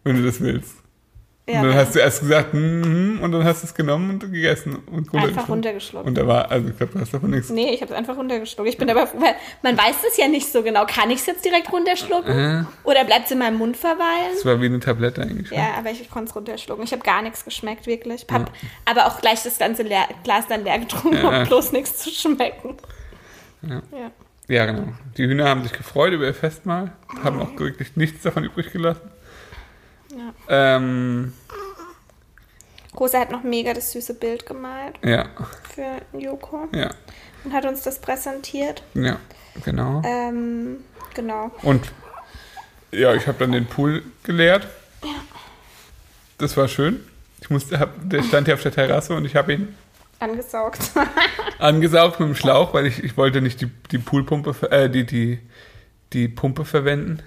Speaker 2: Wenn du das willst.
Speaker 1: Ja,
Speaker 2: und dann
Speaker 1: ja.
Speaker 2: hast du erst gesagt, mhm, und dann hast du es genommen und gegessen. Und
Speaker 1: Einfach runtergeschluckt.
Speaker 2: Und da war, also ich glaube, du hast davon nichts.
Speaker 1: Nee, ich habe es einfach runtergeschluckt. Ich bin aber, weil man weiß es ja nicht so genau. Kann ich es jetzt direkt runterschlucken?
Speaker 2: Äh.
Speaker 1: Oder bleibt es in meinem Mund verweilen?
Speaker 2: Das war wie eine Tablette eigentlich.
Speaker 1: Ja, aber ich konnte es runterschlucken. Ich habe gar nichts geschmeckt, wirklich. Hab aber auch gleich das ganze leer, Glas dann leer getrunken,
Speaker 2: Ja.
Speaker 1: um bloß nichts zu schmecken.
Speaker 2: Ja.
Speaker 1: Ja.
Speaker 2: Ja, genau. Die Hühner haben sich gefreut über ihr Festmahl, haben auch wirklich nichts davon übrig gelassen.
Speaker 1: Ja.
Speaker 2: Ähm,
Speaker 1: Rosa hat noch mega das süße Bild gemalt
Speaker 2: ja,
Speaker 1: für Joko
Speaker 2: ja,
Speaker 1: und hat uns das präsentiert.
Speaker 2: ja, genau.
Speaker 1: Ähm, genau.
Speaker 2: Und ja, ich habe dann den Pool geleert. Das war schön. Ich musste, hab, der stand hier auf der Terrasse und ich habe ihn
Speaker 1: Angesaugt.
Speaker 2: angesaugt mit dem Schlauch, weil ich, ich wollte nicht die, die Poolpumpe, äh, die, die, die Pumpe verwenden.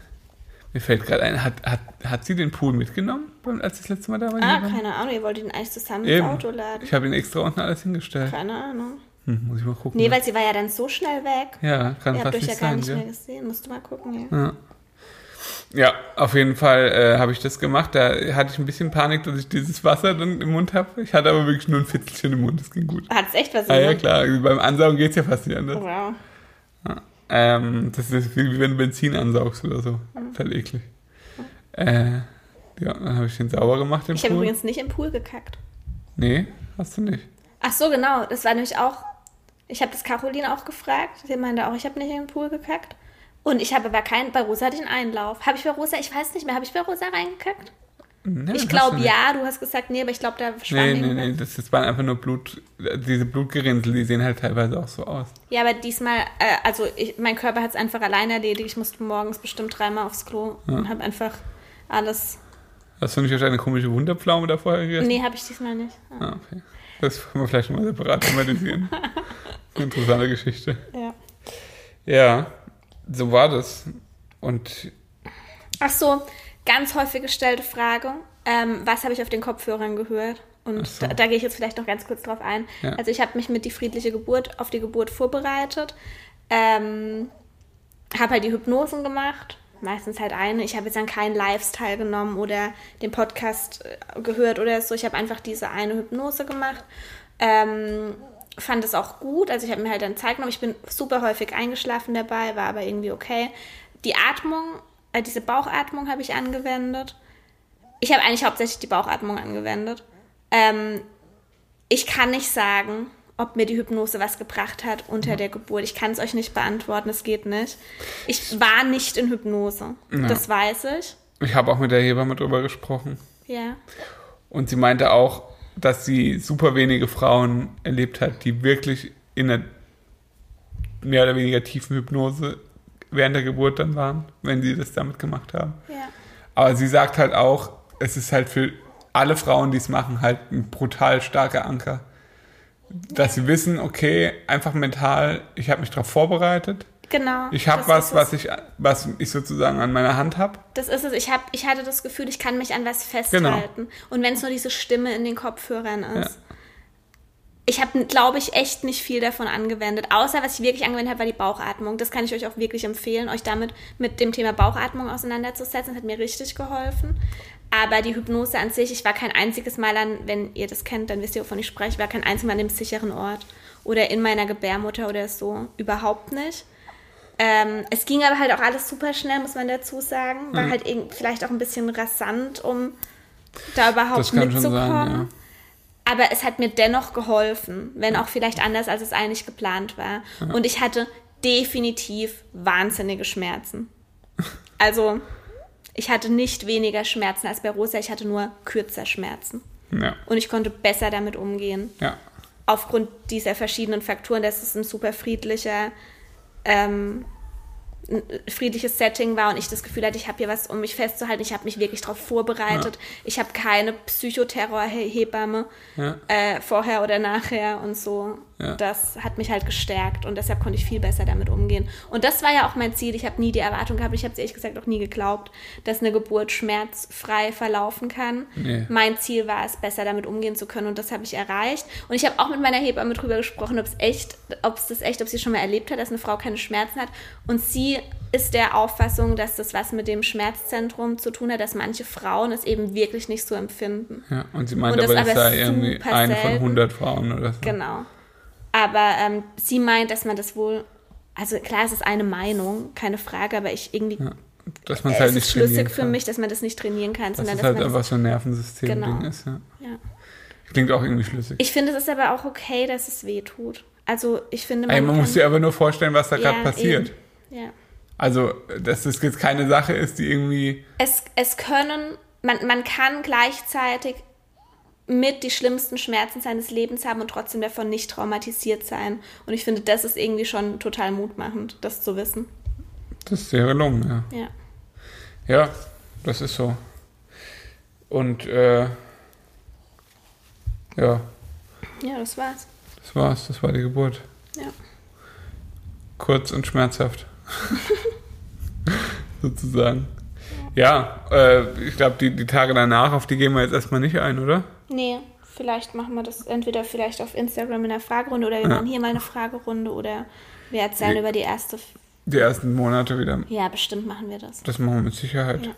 Speaker 2: Mir fällt gerade ein, hat, hat, hat sie den Pool mitgenommen, als ich das letzte Mal da war?
Speaker 1: ah, keine Ahnung, ihr wollt ihn eigentlich zusammen
Speaker 2: Eben.
Speaker 1: ins Auto laden.
Speaker 2: Ich habe ihn extra unten alles hingestellt.
Speaker 1: Keine Ahnung.
Speaker 2: Hm, muss ich mal gucken.
Speaker 1: Nee, weil sie war ja dann so schnell weg.
Speaker 2: ja, kann
Speaker 1: Ihr habt
Speaker 2: fast
Speaker 1: euch ja gar
Speaker 2: sein,
Speaker 1: nicht
Speaker 2: gell?
Speaker 1: mehr gesehen. Musst du mal gucken, ja.
Speaker 2: Ja. Ja, auf jeden Fall äh, habe ich das gemacht. Da hatte ich ein bisschen Panik, dass ich dieses Wasser dann im Mund habe. Ich hatte aber wirklich nur ein Fitzelchen im Mund, das ging gut.
Speaker 1: Hat es echt was
Speaker 2: Ah,
Speaker 1: im
Speaker 2: ja,
Speaker 1: Mund?
Speaker 2: klar, beim Ansaugen geht es ja fast nicht anders.
Speaker 1: Wow.
Speaker 2: Ähm, das ist wie wenn du Benzin ansaugst oder so.
Speaker 1: Mhm.
Speaker 2: Total eklig. Äh, ja, dann habe ich den sauber gemacht, den
Speaker 1: Ich habe
Speaker 2: Pool.
Speaker 1: übrigens nicht im Pool gekackt.
Speaker 2: Nee, hast du nicht.
Speaker 1: Ach so, genau. Das war nämlich auch. Ich habe das Caroline auch gefragt. Sie meinte auch, ich habe nicht in den Pool gekackt. Und ich habe aber keinen. Bei Rosa hatte ich einen Einlauf. Habe ich bei Rosa, ich weiß nicht mehr, habe ich bei Rosa reingekackt?
Speaker 2: Nee,
Speaker 1: Ich glaube ja, du hast gesagt, nee, aber ich glaube, da schwamm
Speaker 2: Nee, nee,
Speaker 1: irgendwas.
Speaker 2: nee, das, das waren einfach nur Blut, diese Blutgerinnsel, die sehen halt teilweise auch so aus.
Speaker 1: Ja, aber diesmal, äh, also ich, mein Körper hat es einfach alleine erledigt. Ich musste morgens bestimmt dreimal aufs Klo und habe einfach alles.
Speaker 2: Hast du nicht wahrscheinlich eine komische Wunderpflaume da vorher gegessen?
Speaker 1: Nee, habe ich diesmal nicht. Ja.
Speaker 2: Ah, okay. Das können wir vielleicht mal separat thematisieren. Eine interessante Geschichte.
Speaker 1: Ja.
Speaker 2: Ja, so war das. Und
Speaker 1: Ach so, ganz häufig gestellte Frage. Ähm, was habe ich auf den Kopfhörern gehört? Und
Speaker 2: so.
Speaker 1: da, da gehe ich jetzt vielleicht noch ganz kurz drauf ein.
Speaker 2: Ja.
Speaker 1: Also ich habe mich mit die friedliche Geburt auf die Geburt vorbereitet. Ähm, habe halt die Hypnosen gemacht meistens halt eine. Ich habe jetzt an keinen Lifestyle genommen oder den Podcast äh, gehört oder so. Ich habe einfach diese eine Hypnose gemacht. Ähm, fand es auch gut. Also ich habe mir halt dann Zeit genommen. Ich bin super häufig eingeschlafen dabei, war aber irgendwie okay. Die Atmung, äh, diese Bauchatmung habe ich angewendet. Ich habe eigentlich hauptsächlich die Bauchatmung angewendet. Ähm, ich kann nicht sagen, ob mir die Hypnose was gebracht hat unter der Geburt. Ich kann es euch nicht beantworten, es geht nicht. Ich war nicht in Hypnose,
Speaker 2: Ja.
Speaker 1: das weiß ich.
Speaker 2: Ich habe auch mit der Hebamme drüber gesprochen.
Speaker 1: Ja.
Speaker 2: Und sie meinte auch, dass sie super wenige Frauen erlebt hat, die wirklich in einer mehr oder weniger tiefen Hypnose während der Geburt dann waren, wenn sie das damit gemacht haben.
Speaker 1: Ja.
Speaker 2: Aber sie sagt halt auch, es ist halt für alle Frauen, die es machen, halt ein brutal starker Anker. Dass sie wissen, okay, einfach mental, ich habe mich darauf vorbereitet.
Speaker 1: Genau.
Speaker 2: Ich habe was, was ich, was ich sozusagen an meiner Hand habe.
Speaker 1: Das ist es. Ich, hab, ich hatte das Gefühl, ich kann mich an was
Speaker 2: Genau.
Speaker 1: festhalten. Und wenn es nur diese Stimme in den Kopfhörern ist. Ich habe, glaube ich, echt nicht viel davon angewendet. Außer was ich wirklich angewendet habe, war die Bauchatmung. Das kann ich euch auch wirklich empfehlen, euch damit mit dem Thema Bauchatmung auseinanderzusetzen. Das hat mir richtig geholfen. Aber die Hypnose an sich, ich war kein einziges Mal an, wenn ihr das kennt, dann wisst ihr, wovon ich spreche, ich war kein einziges Mal an dem sicheren Ort. Oder in meiner Gebärmutter oder so. Überhaupt nicht. Ähm, es ging aber halt auch alles super schnell, muss man dazu sagen. War halt irgend- vielleicht auch ein bisschen rasant, um da überhaupt mitzukommen.
Speaker 2: sein, ja.
Speaker 1: Aber es hat mir dennoch geholfen, wenn auch vielleicht anders, als es eigentlich geplant war. Und ich hatte definitiv wahnsinnige Schmerzen. Also, ich hatte nicht weniger Schmerzen als bei Rosa, ich hatte nur kürzer Schmerzen.
Speaker 2: Ja,
Speaker 1: Und ich konnte besser damit umgehen
Speaker 2: ja.
Speaker 1: aufgrund dieser verschiedenen Faktoren, dass es ein super friedlicher, ähm, ein friedliches Setting war und ich das Gefühl hatte, ich habe hier was, um mich festzuhalten. Ich habe mich wirklich darauf vorbereitet. Ich habe keine Psychoterror-Hebamme
Speaker 2: Ja.
Speaker 1: äh, vorher oder nachher und so.
Speaker 2: Ja.
Speaker 1: Das hat mich halt gestärkt und deshalb konnte ich viel besser damit umgehen. Und das war ja auch mein Ziel. Ich habe nie die Erwartung gehabt, ich habe es ehrlich gesagt auch nie geglaubt, dass eine Geburt schmerzfrei verlaufen kann.
Speaker 2: Nee.
Speaker 1: Mein Ziel war es, besser damit umgehen zu können und das habe ich erreicht. Und ich habe auch mit meiner Hebamme drüber gesprochen, ob es echt, ob es das echt, ob sie schon mal erlebt hat, dass eine Frau keine Schmerzen hat. Und sie ist der Auffassung, dass das was mit dem Schmerzzentrum zu tun hat, dass manche Frauen es eben wirklich nicht so empfinden.
Speaker 2: ja. Und sie meinte
Speaker 1: Und
Speaker 2: aber, das sei irgendwie eine von
Speaker 1: selten.
Speaker 2: 100 Frauen oder so.
Speaker 1: Genau. Aber ähm, sie meint, dass man das wohl, also klar, es ist eine Meinung, keine Frage, aber ich irgendwie,
Speaker 2: Dass man es halt
Speaker 1: es
Speaker 2: nicht
Speaker 1: ist schlüssig
Speaker 2: trainieren
Speaker 1: für
Speaker 2: kann.
Speaker 1: mich, dass man das nicht trainieren kann,
Speaker 2: Dass
Speaker 1: sondern
Speaker 2: es
Speaker 1: dass
Speaker 2: halt
Speaker 1: man
Speaker 2: einfach
Speaker 1: das,
Speaker 2: so ein Nervensystem-Ding
Speaker 1: Genau.
Speaker 2: ist, ja.
Speaker 1: ja.
Speaker 2: Klingt auch irgendwie schlüssig.
Speaker 1: Ich finde, es ist aber auch okay, dass es weh tut. Also ich finde, man,
Speaker 2: Ey, man muss sich aber nur vorstellen, was da
Speaker 1: Ja,
Speaker 2: gerade passiert.
Speaker 1: eben. Ja.
Speaker 2: Also, dass das jetzt keine Sache ist, die irgendwie.
Speaker 1: Es, es können, man, man kann gleichzeitig mit die schlimmsten Schmerzen seines Lebens haben und trotzdem davon nicht traumatisiert sein. Und ich finde, das ist irgendwie schon total mutmachend, das zu wissen.
Speaker 2: Das ist sehr gelungen, ja.
Speaker 1: Ja.
Speaker 2: Ja, das ist so. Und, äh. Ja,
Speaker 1: Ja, das war's.
Speaker 2: das war's. Das war die Geburt.
Speaker 1: Ja.
Speaker 2: Kurz und schmerzhaft. Sozusagen. Ja, äh, ich glaube, die, die Tage danach, auf die gehen wir jetzt erstmal nicht ein, oder?
Speaker 1: Nee, vielleicht machen wir das entweder vielleicht auf Instagram in der Fragerunde oder wir
Speaker 2: Ja.
Speaker 1: machen hier mal eine Fragerunde oder wir erzählen
Speaker 2: Nee.
Speaker 1: über die erste.
Speaker 2: Die ersten Monate wieder.
Speaker 1: ja, bestimmt machen wir das.
Speaker 2: Das machen wir mit Sicherheit.
Speaker 1: Ja.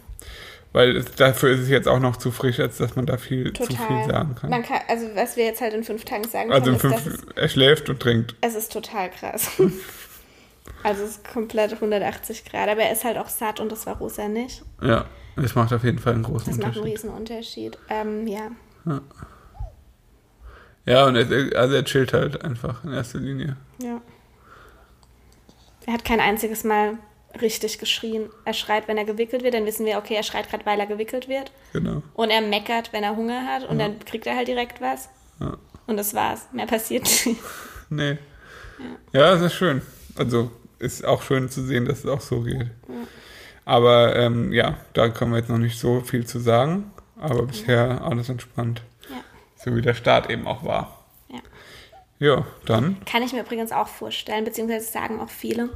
Speaker 2: Weil es, dafür ist es jetzt auch noch zu frisch, als dass man da viel zu
Speaker 1: Total.
Speaker 2: viel sagen kann.
Speaker 1: Man kann. Also, was wir jetzt halt in fünf Tagen sagen
Speaker 2: also in
Speaker 1: können, ist, dass
Speaker 2: fünf, er schläft und trinkt.
Speaker 1: es, ist total krass. also, es ist komplett 180 Grad, aber er ist halt auch satt und das war Rosa nicht.
Speaker 2: Ja, das macht auf jeden Fall einen großen
Speaker 1: Das macht einen
Speaker 2: Unterschied.
Speaker 1: riesen Unterschied. Ähm, ja.
Speaker 2: Ja, und er, also er chillt halt einfach in erster Linie.
Speaker 1: Ja. Er hat kein einziges Mal richtig geschrien. Er schreit, wenn er gewickelt wird, dann wissen wir, okay, er schreit gerade, weil er gewickelt wird.
Speaker 2: Genau.
Speaker 1: Und er meckert, wenn er Hunger hat und dann kriegt er halt direkt was.
Speaker 2: Ja.
Speaker 1: Und das war's. Mehr passiert nicht.
Speaker 2: Nee. Ja, es ist schön. Also ist auch schön zu sehen, dass es auch so geht. Aber ähm, ja, da können wir jetzt noch nicht so viel zu sagen. Aber bisher alles entspannt.
Speaker 1: Ja.
Speaker 2: So wie der Start eben auch war.
Speaker 1: Ja.
Speaker 2: Ja, dann.
Speaker 1: Kann ich mir übrigens auch vorstellen, beziehungsweise sagen auch viele,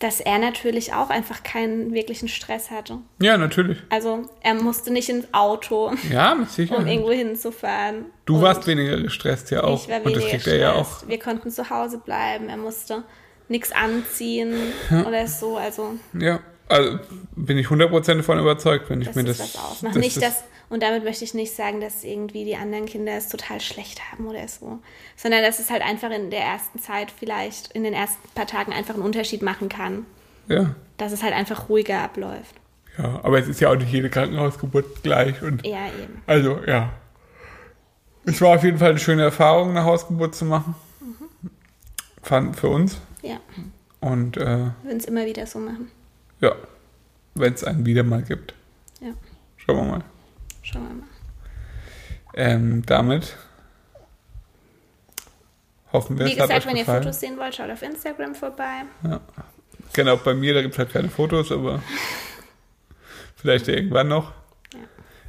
Speaker 1: dass er natürlich auch einfach keinen wirklichen Stress hatte.
Speaker 2: Ja, natürlich.
Speaker 1: Also er musste nicht ins Auto,
Speaker 2: Ja, mit
Speaker 1: um
Speaker 2: Sicherheit.
Speaker 1: irgendwo hinzufahren.
Speaker 2: Du
Speaker 1: Und
Speaker 2: warst weniger gestresst ja auch.
Speaker 1: Ich war
Speaker 2: Und das
Speaker 1: weniger
Speaker 2: kriegt er ja auch.
Speaker 1: gestresst. Wir konnten zu Hause bleiben. Er musste nichts anziehen oder so. Also
Speaker 2: Ja. Also bin ich 100% davon überzeugt, wenn ich
Speaker 1: dass
Speaker 2: mir
Speaker 1: es
Speaker 2: das.
Speaker 1: was ausmacht.
Speaker 2: das
Speaker 1: nicht das, und damit möchte ich nicht sagen, dass irgendwie die anderen Kinder es total schlecht haben oder so. Sondern dass es halt einfach in der ersten Zeit vielleicht, in den ersten paar Tagen einfach einen Unterschied machen kann.
Speaker 2: Ja.
Speaker 1: Dass es halt einfach ruhiger abläuft.
Speaker 2: Ja, aber es ist ja auch nicht jede Krankenhausgeburt gleich. Und
Speaker 1: Ja, eben.
Speaker 2: also, ja. Es war auf jeden Fall eine schöne Erfahrung, eine Hausgeburt zu machen. Fand für uns.
Speaker 1: Ja.
Speaker 2: Und äh,
Speaker 1: Wir würden es immer wieder so machen.
Speaker 2: Ja, wenn es einen wieder mal gibt.
Speaker 1: Ja.
Speaker 2: Schauen wir mal.
Speaker 1: Schauen wir mal.
Speaker 2: Ähm, damit hoffen wir,
Speaker 1: Wie
Speaker 2: es hat
Speaker 1: gesagt,
Speaker 2: euch
Speaker 1: wenn ihr
Speaker 2: gefallen.
Speaker 1: Fotos sehen wollt, schaut auf Instagram vorbei.
Speaker 2: Genau, bei mir, da gibt es halt keine Fotos, aber vielleicht irgendwann noch.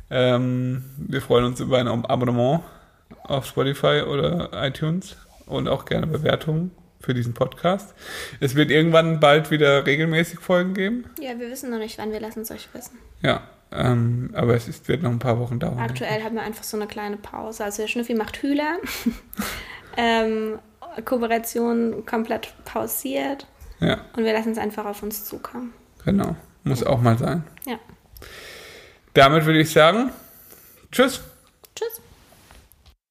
Speaker 2: Ähm, wir freuen uns über ein Abonnement auf Spotify oder iTunes und auch gerne Bewertungen für diesen Podcast. Es wird irgendwann bald wieder regelmäßig Folgen geben.
Speaker 1: Ja, wir wissen noch nicht, wann wir lassen es euch wissen.
Speaker 2: Ja, ähm, aber es ist, wird noch ein paar Wochen dauern.
Speaker 1: Aktuell haben wir einfach so eine kleine Pause. Also der Schnüffi macht Hühler. ähm, Kooperation komplett pausiert.
Speaker 2: Ja,
Speaker 1: Und wir lassen es einfach auf uns zukommen.
Speaker 2: genau. Muss auch mal sein.
Speaker 1: Ja.
Speaker 2: Damit würde ich sagen.
Speaker 1: Tschüss.